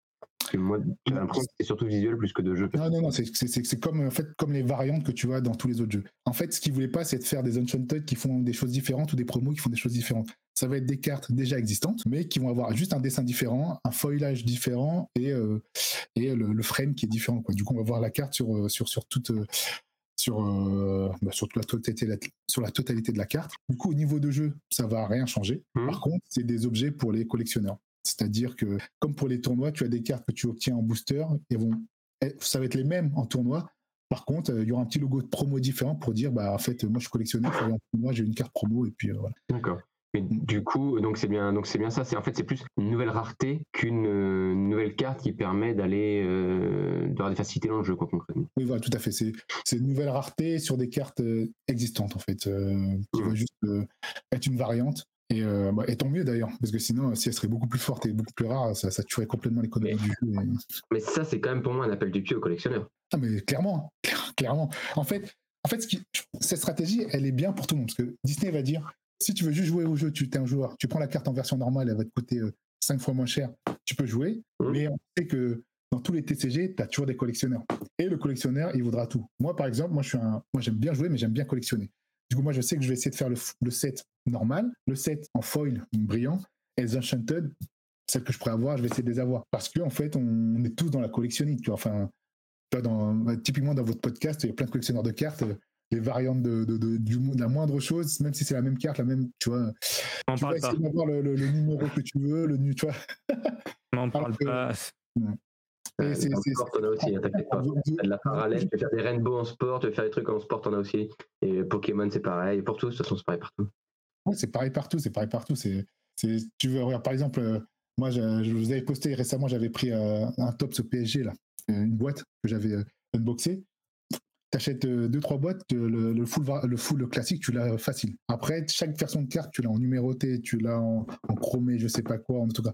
Moi, j'ai l'impression que c'était surtout visuel plus que de jeu. Non, non, non, c'est- c'est c'est- c'est comme, en fait, comme les variantes que tu vois dans tous les autres jeux. En fait, ce qu'ils voulaient pas, c'est de faire des Enchanted qui font des choses différentes ou des promos qui font des choses différentes. Ça va être des cartes déjà existantes, mais qui vont avoir juste un dessin différent, un foilage différent et, euh, et le, le frame qui est différent. Quoi. Du coup, on va voir la carte sur, euh, sur, sur toute. euh, sur, euh, bah, sur, la totalité, la- sur la totalité de la carte. Du coup, au niveau de jeu, ça va rien changer. Mhm. Par contre, c'est des objets pour les collectionneurs. C'est-à-dire que, comme pour les tournois, tu as des cartes que tu obtiens en booster, et vont, ça va être les mêmes en tournoi. Par contre, euh, il y aura un petit logo de promo différent pour dire, bah, en fait, moi, je suis collectionneur, tournoi, j'ai une carte promo, et puis euh, voilà. D'accord. Mais du coup, donc c'est bien, donc c'est bien ça. C'est en fait c'est plus une nouvelle rareté qu'une euh, nouvelle carte qui permet d'aller euh, d'avoir des facilités dans le jeu, quoi, concrètement. Oui, voilà, tout à fait. C'est une nouvelle rareté sur des cartes existantes, en fait, qui va juste être une variante. Et, euh, bah, et tant mieux d'ailleurs, parce que sinon, si elle serait beaucoup plus forte et beaucoup plus rare, ça, ça tuerait complètement l'économie du jeu. et- Mais ça, c'est quand même pour moi un appel du pied aux collectionneurs. Ah, mais clairement, clairement. En fait, en fait ce qui- cette stratégie, elle est bien pour tout le monde, parce que Disney va dire, si tu veux juste jouer au jeu, tu es un joueur, tu prends la carte en version normale, elle va te coûter 5 fois moins cher, tu peux jouer, Mhm. mais on sait que dans tous les TCG, tu as toujours des collectionneurs. Et le collectionneur, il voudra tout. Moi, par exemple, moi, je suis un, moi, j'aime bien jouer, mais j'aime bien collectionner. Du coup, moi, je sais que je vais essayer de faire le, set normal, le set en foil brillant, et les Enchanted, celles que je pourrais avoir, je vais essayer de les avoir. Parce que, en fait, on est tous dans la tu vois. Enfin, tu vois, dans, bah, typiquement dans votre podcast, il y a plein de collectionneurs de cartes, euh, les variantes de, de- de- du, de la moindre chose, même si c'est la même carte, la même, tu vois. On Tu vas parle pas. essayer d'avoir le, le- le numéro que tu veux, le nu, tu vois. On parle que- pas. Euh, c'est- dans le c'est- sport, t'en as aussi, hein, t'inquiète pas. Vous- T'as de la parallèle, tu peux faire des rainbows en sport, tu peux faire des trucs en sport, t'en as aussi. Et Pokémon, c'est pareil. Pour tous, de toute façon, c'est pareil partout. Ouais, c'est pareil partout, c'est pareil partout. C'est, c'est, tu veux, regarde, par exemple, euh, moi, je, je vous avais posté récemment, j'avais pris euh, un top ce PSG là, euh, une boîte que j'avais unboxée. T'achètes euh, deux trois boîtes, euh, le, full le full classique, tu l'as facile. Après, chaque version de carte, tu l'as en numéroté, tu l'as en, chromé, je sais pas quoi, en tout cas.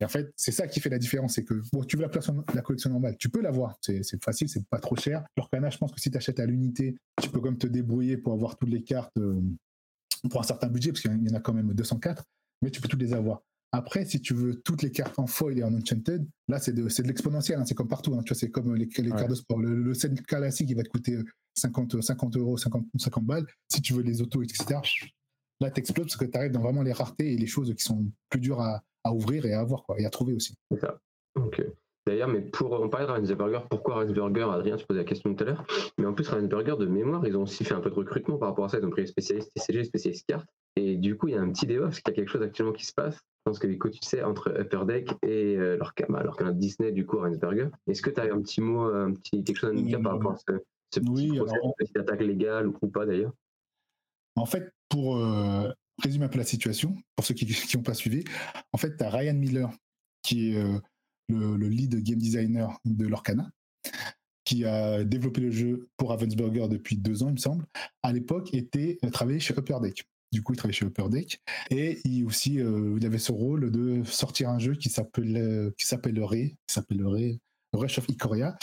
Et en fait, c'est ça qui fait la différence, c'est que bon, tu veux la, la collection normale, tu peux l'avoir, c'est, facile, c'est pas trop cher. L'Orcana, je pense que si tu achètes à l'unité, tu peux quand même te débrouiller pour avoir toutes les cartes. euh, pour un certain budget, parce qu'il y en a quand même 204, mais tu peux toutes les avoir. Après, si tu veux toutes les cartes en foil et en enchanted, là, c'est de, l'exponentiel, hein, c'est comme partout. hein, tu vois, c'est comme les, les Ouais. cartes de sport. Le, le set classique, il va te coûter euh, 50, 50 euros, 50, 50 balles. Si tu veux les autos, etc., là, t'exploses parce que tu arrives dans vraiment les raretés et les choses qui sont plus dures à, à ouvrir et à avoir, quoi, et à trouver aussi. C'est ça. Ok. D'ailleurs, mais pour on parlait de Ravensburger, pourquoi Ravensburger Adrien se posait la question tout à l'heure. Mais en plus, Ravensburger, de mémoire, ils ont aussi fait un peu de recrutement par rapport à ça. Ils ont pris les spécialistes TCG, les spécialistes cartes. Et du coup, il y a un petit débat parce qu'il y a quelque chose actuellement qui se passe. Pense tu sais, entre Upper Deck et euh, leur canal Disney, du coup, Ravensburger. Est-ce que tu as un petit mot, un petit, quelque chose à nous dire par rapport à ce, ce petit Oui, procès, alors- d'attaque légale ou pas d'ailleurs? En fait, pour euh, résumer un peu la situation, pour ceux qui n'ont pas suivi, en fait, tu as Ryan Miller, qui est euh, le, le lead game designer de l'Orcana, qui a développé le jeu pour Ravensburger depuis deux ans, il me semble. À l'époque, était euh, travaillait chez Upper Deck. Du coup, il travaillait chez Upper Deck. Et il aussi, euh, il avait ce rôle de sortir un jeu qui s'appelle qui s'appellerait qui s'appellerait Rush of Ikoria.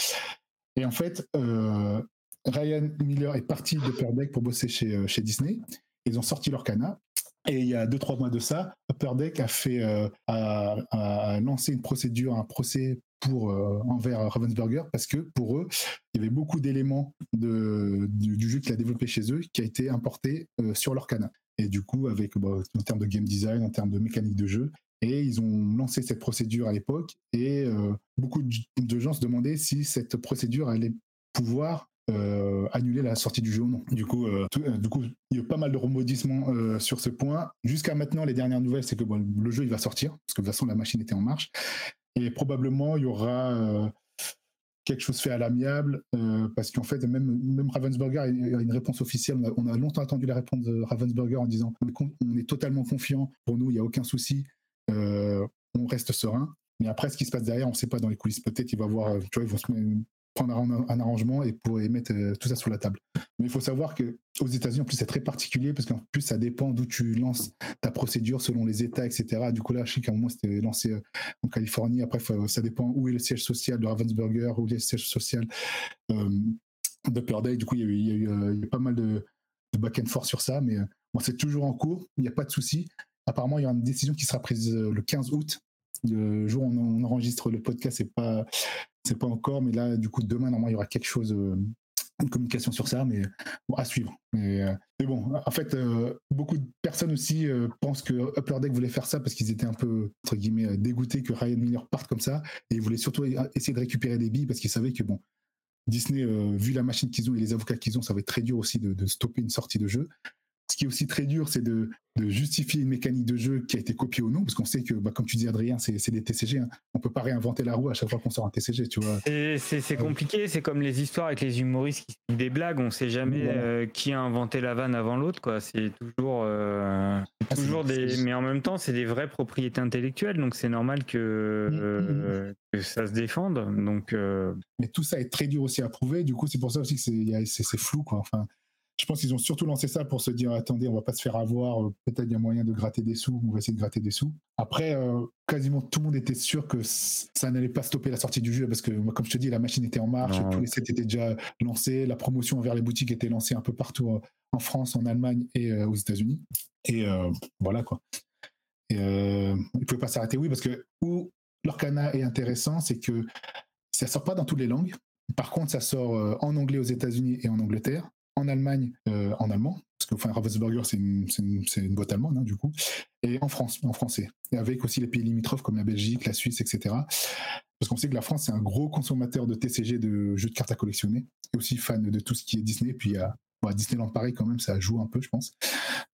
Et en fait, euh, Ryan Miller est parti d'Upper Deck pour bosser chez, euh, chez Disney. Ils ont sorti leur cana. Et il y a deux, trois mois de ça, Upper Deck a fait, euh, a, lancé une procédure, un procès pour, envers Ravensburger parce que pour eux, il y avait beaucoup d'éléments de, du, du jeu qu'il a développé chez eux qui a été importé sur leur cana. Et du coup, avec, bah, en termes de game design, en termes de mécanique de jeu, et ils ont lancé cette procédure à l'époque et euh, beaucoup de, gens se demandaient si cette procédure allait pouvoir euh, annuler la sortie du jeu ou non. Du coup, euh, du coup, il y a eu pas mal de rebondissements euh, sur ce point. Jusqu'à maintenant, les dernières nouvelles, c'est que le jeu il va sortir parce que de toute façon la machine était en marche. Et probablement, il y aura quelque chose fait à l'amiable, euh, parce qu'en fait, même, même Ravensburger a une réponse officielle. On a, on a longtemps attendu la réponse de Ravensburger en disant on est, totalement confiant, pour nous, il n'y a aucun souci, euh, on reste serein. Mais après, ce qui se passe derrière, on ne sait pas dans les coulisses. Peut-être il va euh, ils vont se prendre un, arrangement et pour y mettre euh, tout ça sur la table. Mais il faut savoir que aux États-Unis, en plus, c'est très particulier parce qu'en plus, ça dépend d'où tu lances ta procédure selon les États, etc. Du coup, là, je sais qu'à un moment, c'était lancé euh, en Californie. Après, ça dépend où est le siège social de Ravensburger, où est le siège social euh, d'Upper Day. Du coup, il y a pas mal de, de back and forth sur ça, mais c'est toujours en cours. Il n'y a pas de souci. Apparemment, il y aura une décision qui sera prise le 15 août. Le jour où on, enregistre le podcast, c'est pas, c'est pas encore, mais là, du coup, demain, normalement, il y aura quelque chose, euh, une communication sur ça, mais bon, à suivre. Mais, euh, bon, en fait, euh, beaucoup de personnes aussi euh, pensent que Upper Deck voulait faire ça parce qu'ils étaient un peu, entre guillemets, euh, dégoûtés que Ryan Miller parte comme ça, et ils voulaient surtout essayer de récupérer des billes parce qu'ils savaient que, bon, Disney, euh, vu la machine qu'ils ont et les avocats qu'ils ont, ça va être très dur aussi de stopper une sortie de jeu. Ce qui est aussi très dur, c'est de, de justifier une mécanique de jeu qui a été copiée ou non, parce qu'on sait que, bah, comme tu dis, Adrien, c'est des TCG. Hein. On peut pas réinventer la roue à chaque fois qu'on sort un TCG, tu vois. C'est- c'est compliqué, c'est comme les histoires avec les humoristes qui se font des blagues, on sait jamais Voilà. euh, qui a inventé la vanne avant l'autre, quoi. C'est toujours, euh, Ah, toujours des, mais en même temps, c'est des vraies propriétés intellectuelles, donc c'est normal que, Mm, euh, que ça se défende. Donc, euh, Mais tout ça est très dur aussi à prouver. Du coup, c'est pour ça aussi que c'est flou, quoi. Enfin, je pense qu'ils ont surtout lancé ça pour se dire attendez, on va pas se faire avoir. euh, Peut-être il y a moyen de gratter des sous. On va essayer de gratter des sous. Après, euh, quasiment tout le monde était sûr que ça n'allait pas stopper la sortie du jeu parce que, comme je te dis, la machine était en marche. Non. Tous les sets étaient déjà lancés. La promotion envers les boutiques était lancée un peu partout euh, en France, en Allemagne et euh, aux États-Unis. Et euh, voilà quoi. Et ils ne pouvaient pas s'arrêter. Oui, parce que où l'Orcana est intéressant, c'est que ça sort pas dans toutes les langues. Par contre, ça sort en anglais aux États-Unis et en Angleterre, en Allemagne euh, en allemand, parce que Ravensburger c'est une boîte allemande hein, du coup, et en France, en français, et avec aussi les pays limitrophes comme la Belgique, la Suisse, etc. Parce qu'on sait que la France c'est un gros consommateur de TCG, de jeux de cartes à collectionner, et aussi fan de tout ce qui est Disney. Puis il y a bon, Disneyland Paris quand même, ça joue un peu, je pense.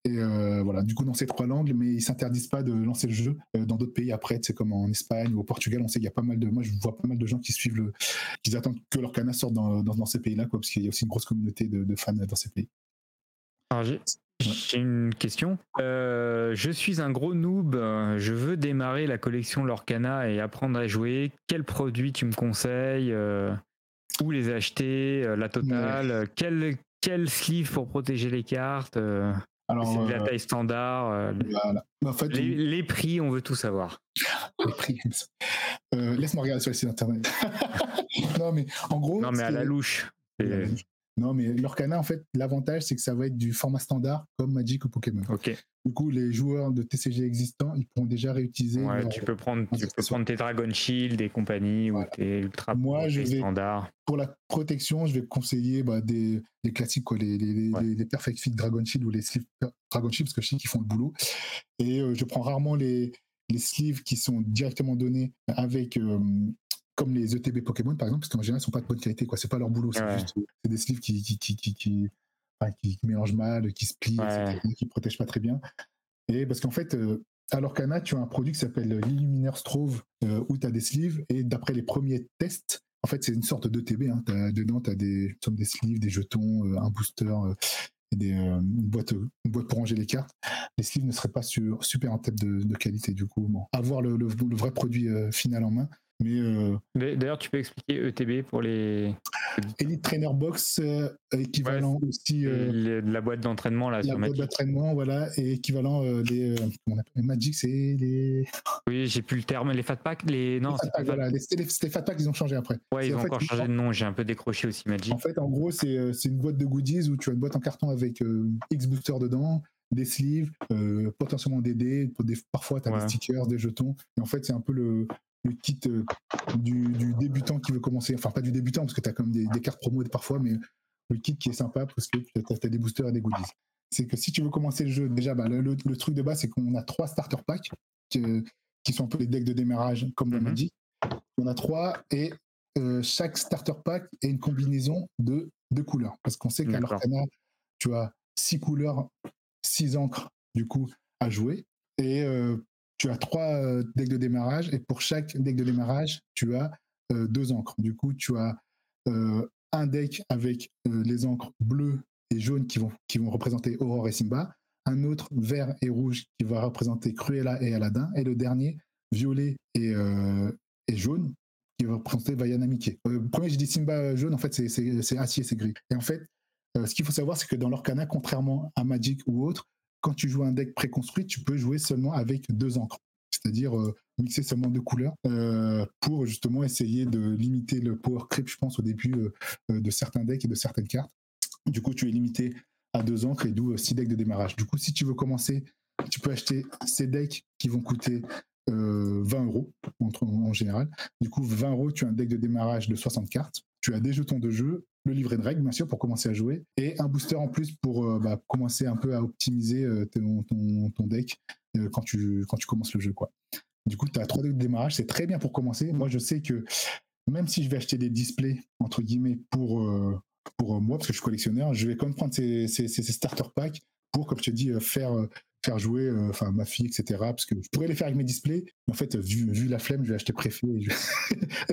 Et euh, voilà, du coup dans ces trois langues, mais ils s'interdisent pas de lancer le jeu euh, dans d'autres pays après, c'est comme en Espagne ou au Portugal, on sait qu'il y a pas mal de, moi je vois pas mal de gens qui suivent le, qu'ils attendent que leur canard sorte dans, dans, dans ces pays-là, quoi, parce qu'il y a aussi une grosse communauté de, de fans dans ces pays. alors j'ai une question. Euh, je suis un gros noob, je veux démarrer la collection Lorcana et apprendre à jouer. Quel produit tu me conseilles euh, Où les acheter La totale quel, quel sleeve pour protéger les cartes euh, Alors, C'est de la euh, taille standard euh, voilà. En fait, les, les prix, on veut tout savoir. les prix. Laisse-moi regarder sur le site internet. non, mais en gros. Non, mais à la louche. Non, mais l'Orcana, en fait, l'avantage, c'est que ça va être du format standard comme Magic ou Pokémon. Ok. Du coup, les joueurs de TCG existants, ils pourront déjà réutiliser. Ouais, leur- tu peux prendre, tu peux prendre tes Dragon Shield et compagnie Voilà. ou tes Ultra Moi, je vais- standards. Pour la protection, je vais conseiller bah, des, des classiques, quoi, les, les, les- Ouais. les- les Perfect Fit Dragon Shield ou les Sleeve Dragon Shield, parce que je sais qu'ils font le boulot. Et euh, je prends rarement les, les sleeves qui sont directement donnés avec. euh, comme les ETB Pokémon par exemple, parce qu'en général, ils sont pas de bonne qualité, quoi. C'est pas leur boulot, c'est Ouais. juste c'est des sleeves qui, qui, qui, qui, qui, mélangent mal, qui se plient, Ouais. etc., qui protègent pas très bien. Et parce qu'en fait, euh, à l'Orcana, tu as un produit qui s'appelle l'Illuminaire Strove, euh, où tu as des sleeves, et d'après les premiers tests, en fait, c'est une sorte d'ETB. Hein. Dedans, tu as des, des sleeves, des jetons, euh, un booster, euh, et des, euh, une, boîte, une boîte pour ranger les cartes. Les sleeves ne seraient pas sur, super en tête de, de qualité, du coup. Bon, avoir le, le, le vrai produit euh, final en main. Mais euh, D'ailleurs, tu peux expliquer ETB pour les, Elite Trainer Box, euh, équivalent aussi. euh, les- la boîte d'entraînement là la sur boîte d'entraînement, voilà, et équivalent euh, les, comment on appelle, Magic, c'est les. Oui, j'ai plus le terme. Les fat packs, les non, les fat pas voilà, les, fat packs, ils ont changé après. Ouais, ils en ont fait, encore changé de nom. J'ai un peu décroché aussi Magic. En fait, en gros, c'est c'est une boîte de goodies où tu as une boîte en carton avec X boosters dedans, des sleeves, euh, potentiellement des dés, des- parfois tu as Ouais. des stickers, des jetons. Et en fait, c'est un peu le, le kit euh, du, du débutant qui veut commencer. Enfin, pas du débutant, parce que tu as comme des, des cartes promo parfois, mais le kit qui est sympa parce que tu as, des boosters et des goodies. C'est que si tu veux commencer le jeu, déjà, bah, le, le- le truc de base, c'est qu'on a trois starter packs qui sont un peu les decks de démarrage comme dans Mhm. Magic. On a trois et euh, chaque starter pack est une combinaison de deux couleurs. Parce qu'on sait qu'à l'Orcana, tu as six couleurs, six encres, du coup, à jouer. Et euh, tu as trois decks de démarrage et pour chaque deck de démarrage, tu as deux encres. Du coup, tu as un deck avec les encres bleues et jaunes qui vont, qui vont représenter Aurore et Simba, un autre vert et rouge qui va représenter Cruella et Aladdin, et le dernier violet et, jaune qui va représenter Vaiana Mickey. premier, j'ai dit Simba jaune, en fait, c'est acier, c'est gris. Et en fait, ce qu'il faut savoir, c'est que dans l'Orcana, contrairement à Magic ou autre, quand tu joues un deck préconstruit, tu peux jouer seulement avec deux encres, c'est-à-dire euh, mixer seulement deux couleurs euh, pour justement essayer de limiter le power creep, je pense, au début euh, de certains decks et de certaines cartes. Du coup, tu es limité à deux encres et d'où six decks de démarrage. Du coup, si tu veux commencer, tu peux acheter ces decks qui vont coûter 20 euros en, général. Du coup, 20 euros, tu as un deck de démarrage de 60 cartes. Tu as des jetons de jeu, le livret de règles, bien sûr, pour commencer à jouer, et un booster en plus pour euh, bah, commencer un peu à optimiser euh, ton, deck euh, quand, tu, quand tu commences le jeu. Quoi. Du coup, tu as trois decks de démarrage, c'est très bien pour commencer. Moi, je sais que même si je vais acheter des displays, entre guillemets, pour, pour moi, parce que je suis collectionneur, je vais quand même prendre ces, ces, ces starter packs pour, comme je te dis, faire faire jouer euh, enfin ma fille, etc. Parce que je pourrais les faire avec mes displays, mais en fait, vu, vu la flemme, je vais acheter préfet et je,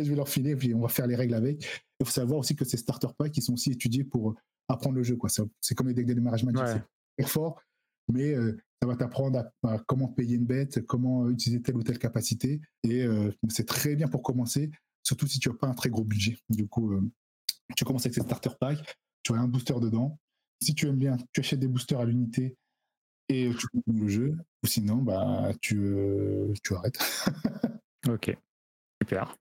vais leur filer, et puis on va faire les règles avec. Il faut savoir aussi que ces starter packs, ils sont aussi étudiés pour apprendre le jeu. Quoi. C'est comme les decks de démarrage magique, c'est très fort, mais euh, ça va t'apprendre à, comment payer une bête, comment utiliser telle ou telle capacité, et euh, c'est très bien pour commencer, surtout si tu n'as pas un très gros budget. Du coup, tu commences avec ces starter packs, tu as un booster dedans. Si tu aimes bien, tu achètes des boosters à l'unité et tu continues le jeu, ou sinon, bah, tu, euh, tu arrêtes. ok, super.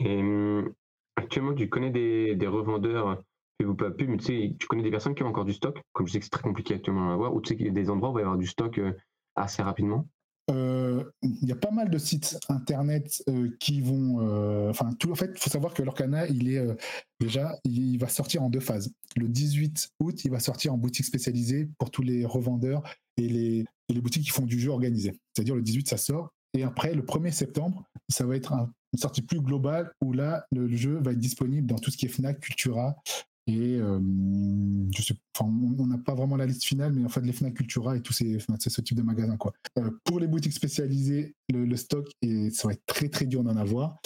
Et hum, actuellement, tu connais des, des revendeurs, fais-vous pas pub, mais tu sais, tu connais des personnes qui ont encore du stock, comme je sais que c'est très compliqué actuellement à avoir, ou tu sais qu'il y a des endroits où il va y avoir du stock euh, assez rapidement? euh, il y a pas mal de sites internet qui vont. Enfin, tout en fait, il faut savoir que l'Orcana, il est déjà, il va sortir en deux phases. Le 18 août, il va sortir en boutique spécialisée pour tous les revendeurs et les, boutiques qui font du jeu organisé. C'est-à-dire le 18, ça sort. Et après, le 1er septembre, ça va être une sortie plus globale où là, le, jeu va être disponible dans tout ce qui est Fnac, Cultura. Et euh, je on n'a pas vraiment la liste finale, mais en fait, les Fnac Cultura et tous ces, type de magasin. Quoi. Euh, pour les boutiques spécialisées, le, stock, et ça va être très très dur d'en avoir.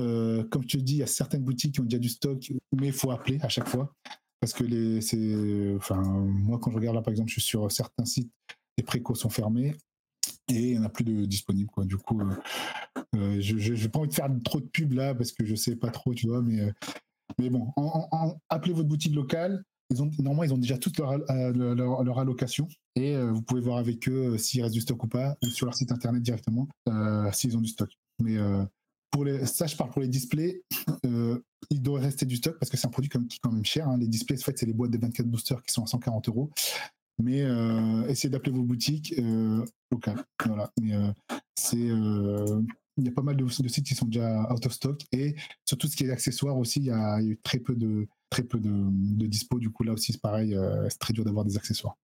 Euh, comme tu dis, il y a certaines boutiques qui ont déjà du stock, mais il faut appeler à chaque fois parce que enfin, moi quand je regarde là par exemple, je suis sur certains sites, les précos sont fermés et il n'y en a plus de disponibles quoi. Du coup, je n'ai pas envie de faire trop de pub là parce que je sais pas trop, tu vois, mais mais bon, appelez votre boutique locale. Ils ont, normalement, ils ont déjà toute leur, leur, allocation et vous pouvez voir avec eux s'il reste du stock ou pas, ou sur leur site internet directement s'ils ont du stock. Mais pour les, ça, je parle pour les displays. Euh, il doit rester du stock parce que c'est un produit qui est quand même cher. Hein. Les displays, en fait, c'est les boîtes de 24 boosters qui sont à 140 euros. Mais euh, essayez d'appeler vos boutiques euh, locales. Voilà. Mais euh, c'est il y a pas mal de, sites qui sont déjà out of stock et surtout ce qui est accessoires aussi, il y a, eu très peu de très peu de, de dispo. Du coup, là aussi, c'est pareil, c'est très dur d'avoir des accessoires.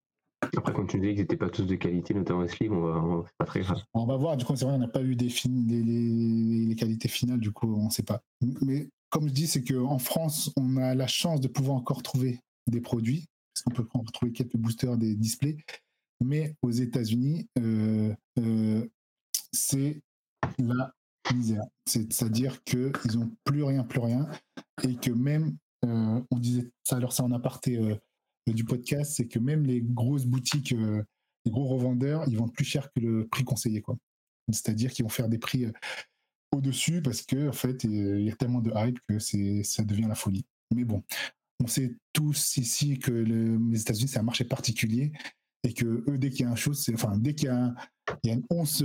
Après, quand tu disais qu'ils n'étaient pas tous de qualité, notamment les on va, c'est pas très grave. On va voir, du coup, c'est vrai, on n'a pas eu des les, qualités finales, du coup, on ne sait pas. Mais comme je dis, c'est qu'en France, on a la chance de pouvoir encore trouver des produits, parce qu'on peut encore trouver quelques boosters, des displays. Mais aux États-Unis, euh, euh, c'est la misère. C'est-à-dire qu'ils n'ont plus rien, plus rien. Et que même, euh, on disait ça alors ça en aparté du podcast, c'est que même les grosses boutiques, euh, les gros revendeurs, ils vendent plus cher que le prix conseillé. C'est-à-dire qu'ils vont faire des prix euh, au-dessus parce que en fait, il y a tellement de hype que ça devient la folie. Mais bon, on sait tous ici que les États-Unis, c'est un marché particulier et que eux, dès qu'il y a une once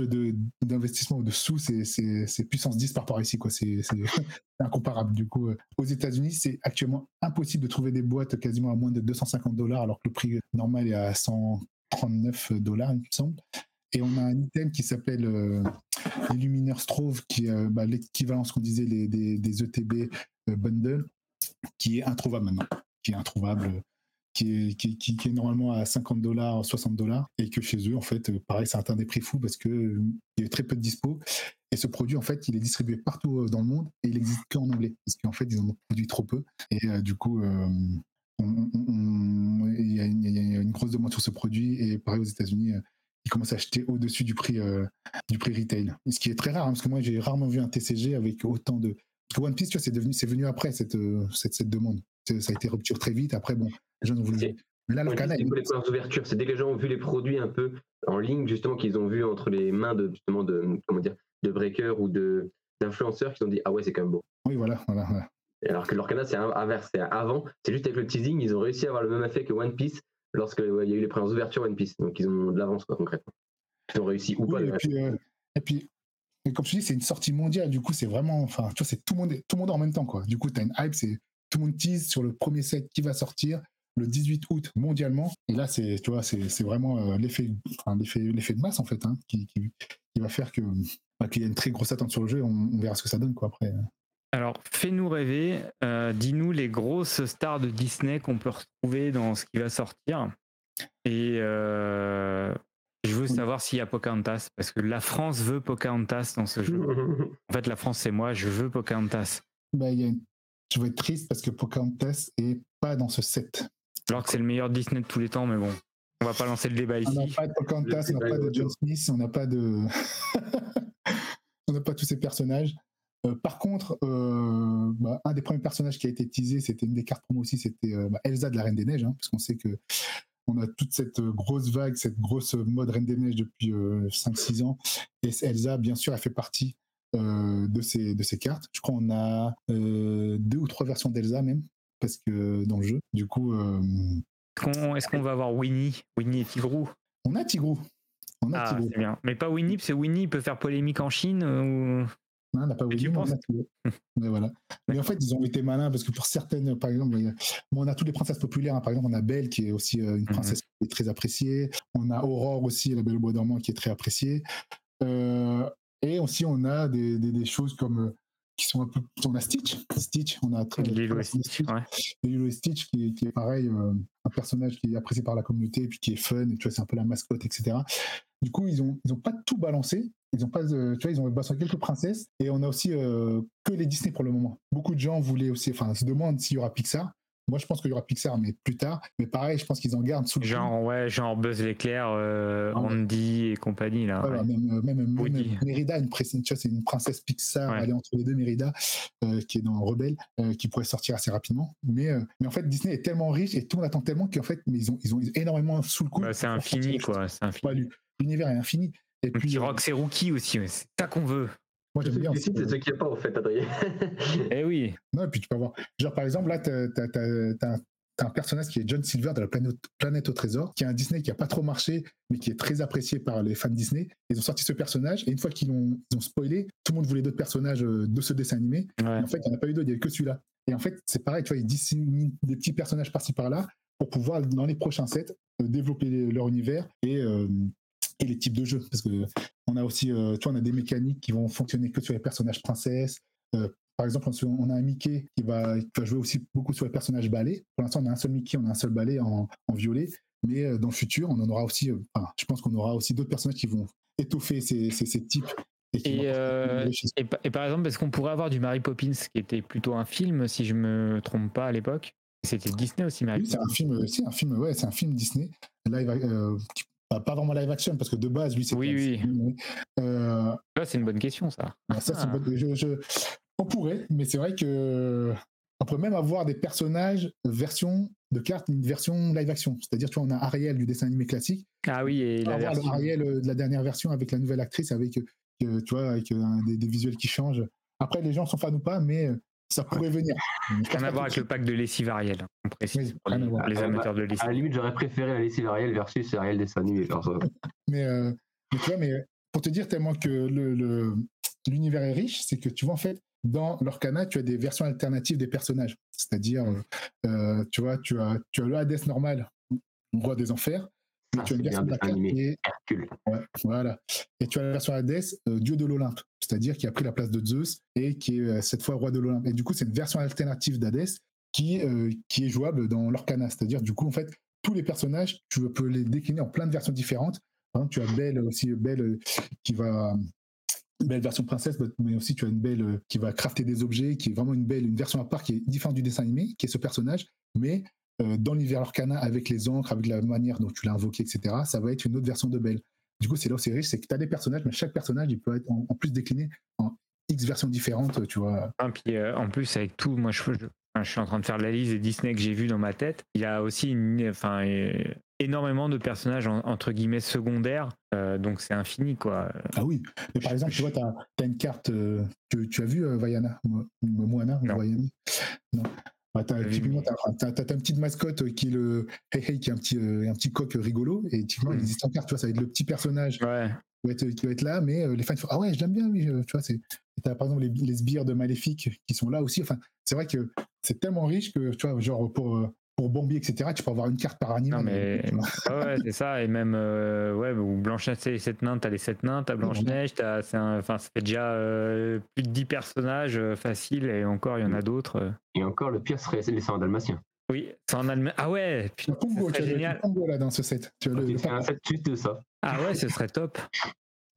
d'investissement ou de sous, c'est, puissance 10 par à ici, quoi. C'est, incomparable. Du coup, euh, aux États-Unis, c'est actuellement impossible de trouver des boîtes quasiment à moins de 250 dollars, alors que le prix normal est à 139 dollars, il me semble. Et on a un item qui s'appelle euh, Illuminator Strove, qui est euh, bah, l'équivalent, ce qu'on disait, des, des, ETB euh, bundle, qui est introuvable maintenant, qui est introuvable qui est, normalement à 50 dollars, 60 dollars, et que chez eux, en fait, euh, pareil, ça atteint des prix fous parce qu'il euh, y a très peu de dispo. Et ce produit, en fait, il est distribué partout euh, dans le monde et il n'existe qu'en anglais parce qu'en fait, ils en ont produit trop peu. Et du coup, il y, a une grosse demande sur ce produit. Et pareil aux États-Unis, ils commencent à acheter au-dessus du prix du prix retail. Ce qui est très rare, hein, parce que moi j'ai rarement vu un TCG avec autant de. One Piece, tu vois, c'est devenu, c'est venu après cette, euh, cette, cette demande. Ça a été rupture très vite. Après, bon, les gens ont voulu. Mais là, Ouais, l'Orcana, c'est les premières ouvertures? C'est dès que les gens ont vu les produits un peu en ligne, justement, qu'ils ont vu entre les mains de justement de comment dire de breakers ou de d'influenceurs qui ont dit ah ouais c'est quand même beau. oui, voilà, voilà, voilà. Et Alors que l'Orcana c'est inverse, c'est avant. C'est juste avec le teasing, ils ont réussi à avoir le même effet que One Piece lorsque ouais, y a eu les premières ouvertures One Piece. Donc ils ont de l'avance quoi concrètement. Ils ont réussi ou pas. Oui, et le- puis, euh, et puis, et comme je dis, c'est une sortie mondiale. Du coup, c'est vraiment, enfin, tu vois, c'est tout le monde, tout le monde en même temps, quoi. Du coup, tu as une hype, c'est tout le monde tease sur le premier set qui va sortir le 18 août mondialement. Et là, c'est, tu vois, c'est, vraiment euh, l'effet, enfin, l'effet, de masse en fait, hein, qui, qui, va faire que bah, qu'il y a une très grosse attente sur le jeu. On, on verra ce que ça donne, quoi. Après, Alors, fais-nous rêver. euh, Dis-nous les grosses stars de Disney qu'on peut retrouver dans ce qui va sortir. Et euh, je veux savoir s'il y a Pocahontas, parce que la France veut Pocahontas dans ce jeu. En fait, la France, c'est moi, je veux Pocahontas. bah, y a une- je vais être triste parce que Pocahontas est pas dans ce set. Alors que c'est le meilleur Disney de tous les temps, mais bon, on va pas lancer le débat On n'a ici. pas de Pocahontas, on n'a pas de John Smith, on n'a pas de. on n'a pas tous ces personnages. Euh, par contre, euh, bah, un des premiers personnages qui a été teasé, c'était une des cartes promo aussi, c'était euh, bah, Elsa de la Reine des Neiges, hein, parce qu'on sait que on a toute cette euh, grosse vague, cette grosse mode Reine des Neiges depuis 5-6 ans. Et Elsa, bien sûr, elle fait partie euh, de, ces, de ces cartes. Je crois qu'on a euh, deux ou trois versions d'Elsa même, parce que dans le jeu. Du coup, euh, Est-ce qu'on va avoir Winnie Winnie et Tigrou? On a Tigrou. On a Ah, Tigrou. bien. Mais pas Winnie, parce que Winnie peut faire polémique en Chine. euh, Ou... Oublié, mais on a Tigrou. Mais voilà. Mais en fait, ils ont été malins parce que pour certaines, par exemple, on a toutes les princesses populaires. hein. Par exemple, on a Belle qui est aussi euh, une princesse qui est très appréciée. On a Aurore aussi, la Belle au bois dormant, qui est très appréciée. Euh, et aussi, on a des, des- des choses comme euh, qui sont un peu. On a Stitch. Stitch, on a très- Lilo et très- Stitch, ouais. et Lilo et Stitch qui est, qui est pareil, euh, un personnage qui est apprécié par la communauté et puis qui est fun, et tu vois, c'est un peu la mascotte, etc. Du coup, ils ont, ils ont pas tout balancé. Ils ont pas, euh, tu vois, ils ont balancé quelques princesses et on a aussi euh, que les Disney pour le moment. Beaucoup de gens voulaient aussi, enfin, se demandent s'il y aura Pixar. Moi, je pense qu'il y aura Pixar, mais plus tard. Mais pareil, je pense qu'ils en gardent sous le. Genre, ouais, genre Buzz l'éclair, euh, Ah ouais. Andy et compagnie, là. Voilà, ouais. même, même, même. Mérida, une pré- tu vois, c'est une princesse Pixar, Ouais. elle est entre les deux Mérida, euh, qui est dans Rebelle, euh, qui pourrait sortir assez rapidement. Mais, mais en fait, Disney est tellement riche et tout monde attend tellement qu'en fait, mais ils ont, ils ont énormément sous le coup. Bah, c'est infini, quoi. C'est infini. L'univers est infini. Et puis, Petit euh, Rock, c'est Rookie aussi, ouais, c'est ça qu'on veut. moi, j'aime bien. qui c'est ceux qui n'y a pas en fait, Adrien. Eh oui. Non, et puis tu peux avoir. Genre, par exemple, là, t'as t'as- t'as- t'as un, personnage qui est John Silver de la planète, planète au trésor, qui est un Disney qui a pas trop marché, mais qui est très apprécié par les fans Disney. Ils ont sorti ce personnage, et une fois qu'ils l'ont ils ont spoilé, tout le monde voulait d'autres personnages euh, de ce dessin animé. Ouais. Et en fait, il n'y en a pas eu d'autres, il n'y avait que celui-là. Et en fait, c'est pareil, tu vois, ils disséminent des petits personnages par-ci par-là pour pouvoir, dans les prochains sets, euh, développer leur univers et, euh, et les types de jeux. Parce que on a aussi, euh, tu vois, on a des mécaniques qui vont fonctionner que sur les personnages princesses. Euh, par exemple, on a un Mickey qui va, qui va jouer aussi beaucoup sur les personnages balais. Pour l'instant, on a un seul Mickey, on a un seul balai en, en violet. Mais euh, dans le futur, on en aura aussi, euh, enfin, je pense qu'on aura aussi d'autres personnages qui vont étoffer ces, ces, ces types. Et, Et, euh, par exemple, est-ce qu'on pourrait avoir du Mary Poppins, qui était plutôt un film, si je me trompe pas à l'époque? C'était Disney aussi, Mary Oui, c'est Poppins. un film, c'est un film, ouais, c'est un film Disney, euh, qui- bah, pas vraiment live action parce que de base, lui, c'est Oui, oui. oui. Euh, Là, c'est une bonne question, ça. bah, Ah. une bonne- je- je- on pourrait, mais c'est vrai que on pourrait même avoir des personnages version de cartes, une version live action. C'est-à-dire, tu vois, on a Ariel du dessin animé classique, Ah oui, et la version. Ariel euh, de la dernière version avec la nouvelle actrice, avec, euh, tu vois, avec euh, des, des visuels qui changent. Après, les gens sont fans ou pas, mais ça pourrait venir. Rien à voir avec le pack de lessive Ariel, hein, on précise, Oui, pour rien les, Ah, amateurs de À la lessive. limite, j'aurais préféré Alice Ariel versus Ariel dessin animé. genre, ça. Mais, euh, mais tu vois, mais pour te dire tellement que le, le- l'univers est riche, c'est que tu vois, en fait, dans l'Orcana, tu as des versions alternatives des personnages. C'est-à-dire, euh, euh, tu vois, tu as, tu as le Hades normal, roi des enfers, Ah, tu as une bien de qui est Hercule. Ouais, voilà. Et tu as la version Hades, euh, dieu de l'Olympe, c'est-à-dire qui a pris la place de Zeus et qui est euh, cette fois roi de l'Olympe. Et du coup, c'est une version alternative d'Hadès qui, euh, qui est jouable dans l'Orcana. C'est-à-dire, du coup, en fait, tous les personnages, tu peux les décliner en plein de versions différentes. Tu as Belle aussi, Belle qui va. Belle version princesse, mais aussi tu as une belle qui va crafter des objets, qui est vraiment une belle, une version à part qui est différente du dessin animé, qui est ce personnage, mais dans l'univers Arcana, avec les encres, avec la manière dont tu l'as invoqué, etc., ça va être une autre version de Belle. Du coup, c'est là où c'est riche, c'est que tu as des personnages, mais chaque personnage, il peut être en, en plus décliné en X versions différentes, tu vois. Ah, puis euh, en plus, avec tout, moi, je, je, je suis en train de faire la liste des Disney que j'ai vu dans ma tête. Il y a aussi une, enfin, euh, énormément de personnages en- entre guillemets secondaires, euh, donc c'est infini, quoi. Ah oui, mais par exemple, tu vois, tu as, une carte euh, que tu as vu, euh, Vaiana, Mo- Mo- Moana, Non. Vaiana? Non. Bah, t'as, typiquement, t'as, t'as- t'as ta petite mascotte euh, qui est le Hey Hey, qui est un petit, euh, un petit coq rigolo, et typiquement, il Mhm. existe en carte, tu vois, ça va être le petit personnage Ouais. qui va être, qui va être là, mais euh, les fans font Ah ouais, je l'aime bien, lui, tu vois, c'est. T'as par exemple les, les sbires de Maléfique qui sont là aussi. Enfin, c'est vrai que c'est tellement riche que, tu vois, genre pour, pour Bambi, etc., tu peux avoir une carte par animal. Non, mais vois. ouais, c'est ça. Et même, euh, ouais, ou Blanche-Neige, c'est les sept nains, t'as les sept nains, t'as Blanche-Neige, t'as, c'est un- enfin, ça fait déjà euh, plus de 10 personnages euh, faciles, et encore, il y en a d'autres. euh. Et encore, le pire serait les 100 dalmatiens. Oui, c'est en allemand. Ah ouais, as putain, tu as serait le génial. Là dans ce set. Tu as le- le C'est un set juste de ça. Ah ouais, ce serait top.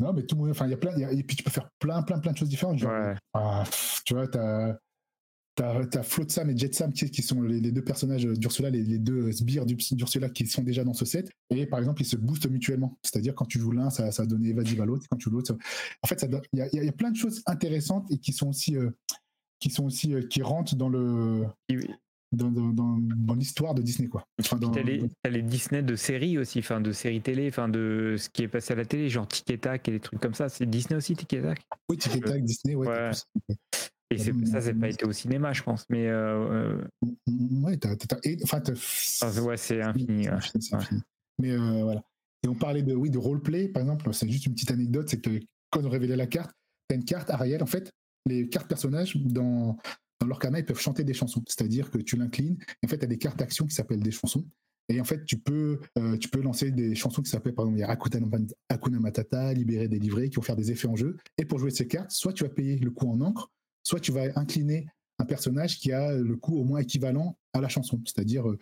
Non, mais tout le monde, enfin, il y a plein, y a- et puis tu peux faire plein, plein, plein de choses différentes. Genre, Ouais. ah, pff, tu vois, t'as, t'as, t'as Flotsam et Jetsam qui, qui sont les, les deux personnages d'Ursula, les, les deux sbires d'Ur- d'Ursula qui sont déjà dans ce set. Et par exemple, ils se boostent mutuellement. C'est-à-dire, quand tu joues l'un, ça, ça va donner évasive à l'autre. Quand tu joues l'autre, ça... en fait, donne- il y a, il y a plein de choses intéressantes et qui sont aussi, euh, qui sont aussi, euh, qui rentrent dans le, dans, dans, dans, dans l'histoire de Disney, quoi. Enfin, T'as les, t'as les Disney de séries aussi, enfin de séries télé, enfin de ce qui est passé à la télé, genre Tic et Tac et des trucs comme ça. C'est Disney aussi, Tic et Tac? Oui, Tic et Tac, Disney, ouais. Ouais. T'as. Et ça, c'est pas été au cinéma, je pense. Mais euh, Ouais, t'as, t'as- t'as- enfin, t'as- ouais, c'est infini. Ouais. Mais euh, voilà. Et on parlait de, oui, de roleplay, par exemple. C'est juste une petite anecdote, c'est que quand on révélait la carte, t'as une carte Ariel. En fait, les cartes personnages dans dans leur canal, ils peuvent chanter des chansons. C'est-à-dire que tu l'inclines. Et en fait, tu as des cartes d'action qui s'appellent des chansons. Et en fait, tu peux, euh, tu peux lancer des chansons qui s'appellent, par exemple, il y a Hakuna Matata, Libéré, Délivré, qui vont faire des effets en jeu. Et pour jouer ces cartes, soit tu vas payer le coût en encre, soit tu vas incliner un personnage qui a le coût au moins équivalent à la chanson. C'est-à-dire, euh,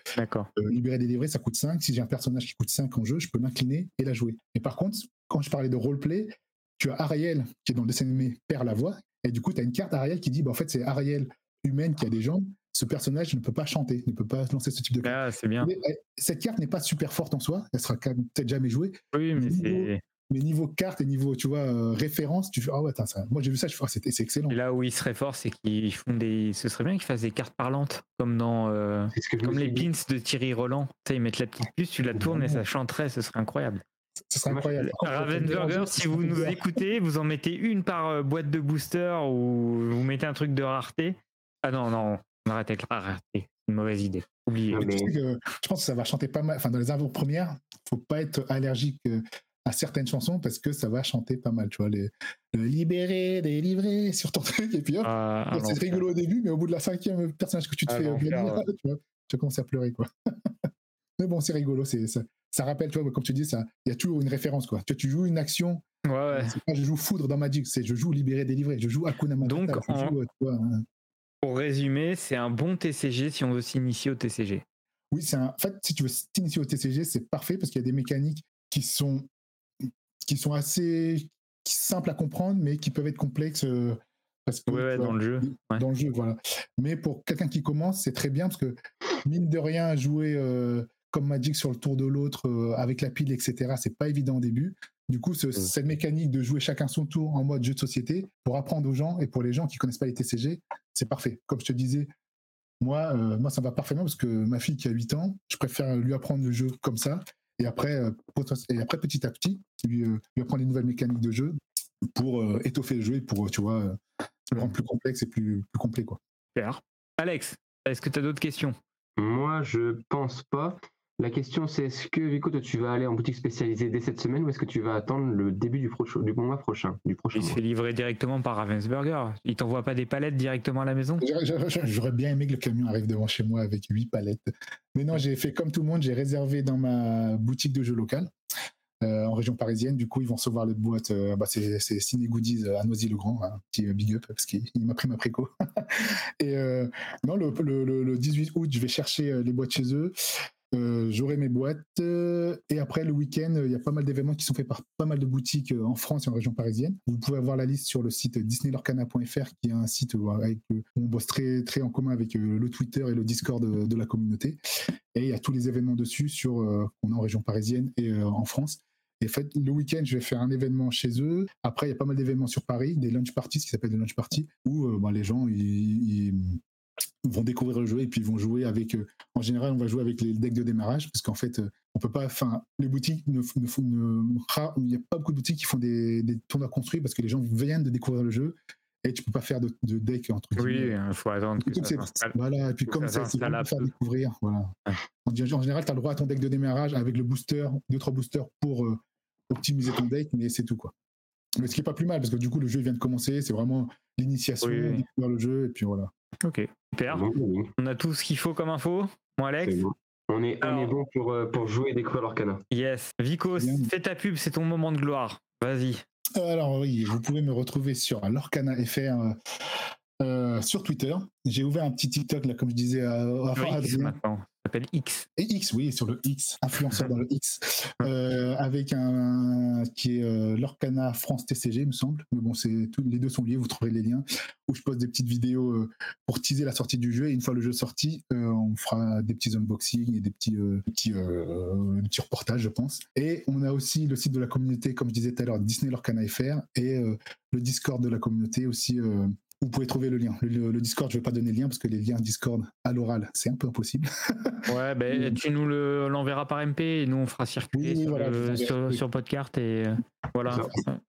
euh, libérer délivré, ça coûte 5. Si j'ai un personnage qui coûte 5 en jeu, je peux l'incliner et la jouer. Mais par contre, quand je parlais de roleplay, tu as Ariel qui est dans le dessin animé perd la voix. Et du coup, tu as une carte Ariel qui dit bah, en fait, c'est Ariel humaine qui a des jambes. Ce personnage ne peut pas chanter, ne peut pas lancer ce type de carte. Ah, c'est bien. Mais, eh, cette carte n'est pas super forte en soi, elle sera peut-être jamais jouée, Oui, mais c'est. Mais niveau carte et niveau, tu vois, euh, référence, tu fais, ah ouais, attends, ça, moi j'ai vu ça, je fais, ah, c'est c'est excellent. Et là où ils seraient forts, c'est qu'ils font des. Ce serait bien qu'ils fassent des cartes parlantes, comme dans. euh, que Comme me les pins de Thierry Roland. Tu sais, ils mettent la petite puce, tu la tournes et ça chanterait, ce serait incroyable. Ce serait incroyable. Mélanger, si vous nous écoutez, vous en mettez une par euh, boîte de booster ou vous mettez un truc de rareté. Ah non, non, on arrête avec la rareté. C'est une mauvaise idée. Oubliez. Mais tu mais- sais que je pense que ça va chanter pas mal. Enfin, dans les avant-premières, faut pas être allergique euh, à certaines chansons parce que ça va chanter pas mal. Tu vois, les, le libéré, délivré sur ton truc. Et puis hop, Ah, c'est rigolo au début, mais au bout de la cinquième personnage que tu te Ah, fais euh, ouais. tu vois, tu commences à pleurer, quoi. mais bon, c'est rigolo. C'est, ça, ça rappelle, tu vois, comme tu dis, ça, il y a toujours une référence, quoi. Tu, vois, tu joues une action. Ouais, pas je joue foudre dans Magic, c'est je joue libéré, délivré. Je joue Hakuna Matata. Donc, je en- joue, euh, tu vois, hein. Pour résumer, c'est un bon TCG si on veut s'initier au TCG. Oui, c'est un... en fait, si tu veux t'initier au TCG, c'est parfait parce qu'il y a des mécaniques qui sont, qui sont assez simples à comprendre, mais qui peuvent être complexes euh, parce que, Ouais, ouais, tu vois, dans le jeu. ouais. dans le jeu, voilà. Mais pour quelqu'un qui commence, c'est très bien parce que mine de rien, jouer euh, comme Magic sur le tour de l'autre euh, avec la pile, etc., c'est pas évident au début. Du coup, ce- cette mécanique de jouer chacun son tour en mode jeu de société pour apprendre aux gens et pour les gens qui connaissent pas les TCG, c'est parfait. Comme je te disais, moi, euh, moi, ça me va parfaitement parce que ma fille qui a 8 ans, je préfère lui apprendre le jeu comme ça. Et après, euh, et après petit à petit, lui, euh, lui apprendre les nouvelles mécaniques de jeu pour euh, étoffer le jeu et pour, tu vois, le rendre plus complexe et plus, plus complet, quoi. Super. Alex, est-ce que tu as d'autres questions? Moi, je pense pas. La question, c'est est-ce que, Vico, toi, tu vas aller en boutique spécialisée dès cette semaine ou est-ce que tu vas attendre le début du, du mois prochain, du prochain Il se fait livrer directement par Ravensburger. Il t'envoie pas des palettes directement à la maison? J'aurais- bien aimé que le camion arrive devant chez moi avec huit palettes. Mais non, j'ai fait comme tout le monde, j'ai réservé dans ma boutique de jeux locale euh, en région parisienne. Du coup, ils vont recevoir les boîtes. euh, bah, c'est Ciné Goodies euh, à Noisy-le-Grand, un petit euh, big up parce qu'il il m'a pris ma préco. Et euh, non, le, le- le- le 18 août, je vais chercher les boîtes chez eux. Euh, J'aurai mes boîtes euh, et après le week-end, euh, il y a pas mal d'événements qui sont faits par pas mal de boutiques en France et en région parisienne. Vous pouvez avoir la liste sur le site disneylorcana.fr qui est un site avec, où on bosse très, très en commun avec le Twitter et le Discord de, la communauté. Et il y a tous les événements dessus sur qu'on a en région parisienne et en France. Et en fait, le week-end, je vais faire un événement chez eux. Après, il y a pas mal d'événements sur Paris, des lunch parties, ce qui s'appelle des lunch parties, où bah, les gens vont découvrir le jeu et puis ils vont jouer avec. euh, en général, on va jouer avec les decks de démarrage parce qu'en fait, euh, on peut pas. Enfin, les boutiques ne, ne font. ne- il n'y a pas beaucoup de boutiques qui font des, des tournois construits parce que les gens viennent de découvrir le jeu et tu peux pas faire de, de deck entre Oui, il faut attendre que ça s'installe. Voilà, et puis comme ça c'est pour faire découvrir. Voilà. En, en général, tu as le droit à ton deck de démarrage avec le booster, deux, trois boosters pour euh, optimiser ton deck, mais c'est tout quoi. Mais ce qui est pas plus mal, parce que du coup, le jeu vient de commencer, c'est vraiment l'initiation, Oui, le jeu, et puis voilà. Ok, super. Oui, On a tout ce qu'il faut comme info. Mon Alex bon. On est, on est Alors- bon pour, euh, pour jouer et découvrir l'Orcana. Yes. Bien. fais ta pub, c'est ton moment de gloire. Vas-y. Euh, Alors oui, vous pouvez me retrouver sur Lorcana FR euh, euh, sur Twitter. J'ai ouvert un petit TikTok, là, comme je disais à, à Sur S'appelle X. Et X, oui, sur le X, influenceur dans le X, euh, avec un qui est euh, Lorcana France TCG, il me semble. Mais bon, c'est les deux sont liés, vous trouverez les liens. Où je poste des petites vidéos euh, pour teaser la sortie du jeu. Et une fois le jeu sorti, on fera des petits unboxings et des petits, petits, petits reportages, je pense. Et on a aussi le site de la communauté, comme je disais tout à l'heure, Disney Lorcana FR, et le Discord de la communauté aussi. Vous pouvez trouver le lien. Le, le- le Discord, je ne vais pas donner le lien parce que les liens Discord à l'oral, c'est un peu impossible. Ouais, ben tu nous le- l'enverras par MP et nous on fera circuler Oui, sur, voilà, le- sur, sur podcast et euh, voilà.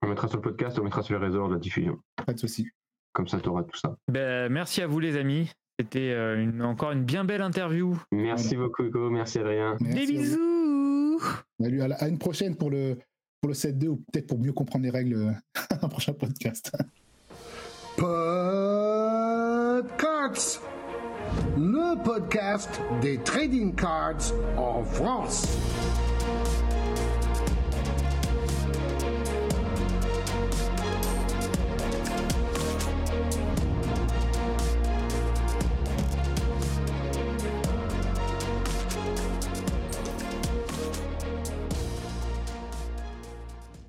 On mettra sur le podcast, on mettra sur les réseaux de la diffusion. Pas de souci. Comme ça, tu auras tout ça. Ben, merci à vous les amis. C'était euh, une- encore une bien belle interview. Merci beaucoup, Hugo. Merci, Adrien. Des Merci bisous. Salut, à, une prochaine pour le, pour le set 2 ou peut-être pour mieux comprendre les règles euh, un prochain podcast. Podcards, le podcast des trading cards en France.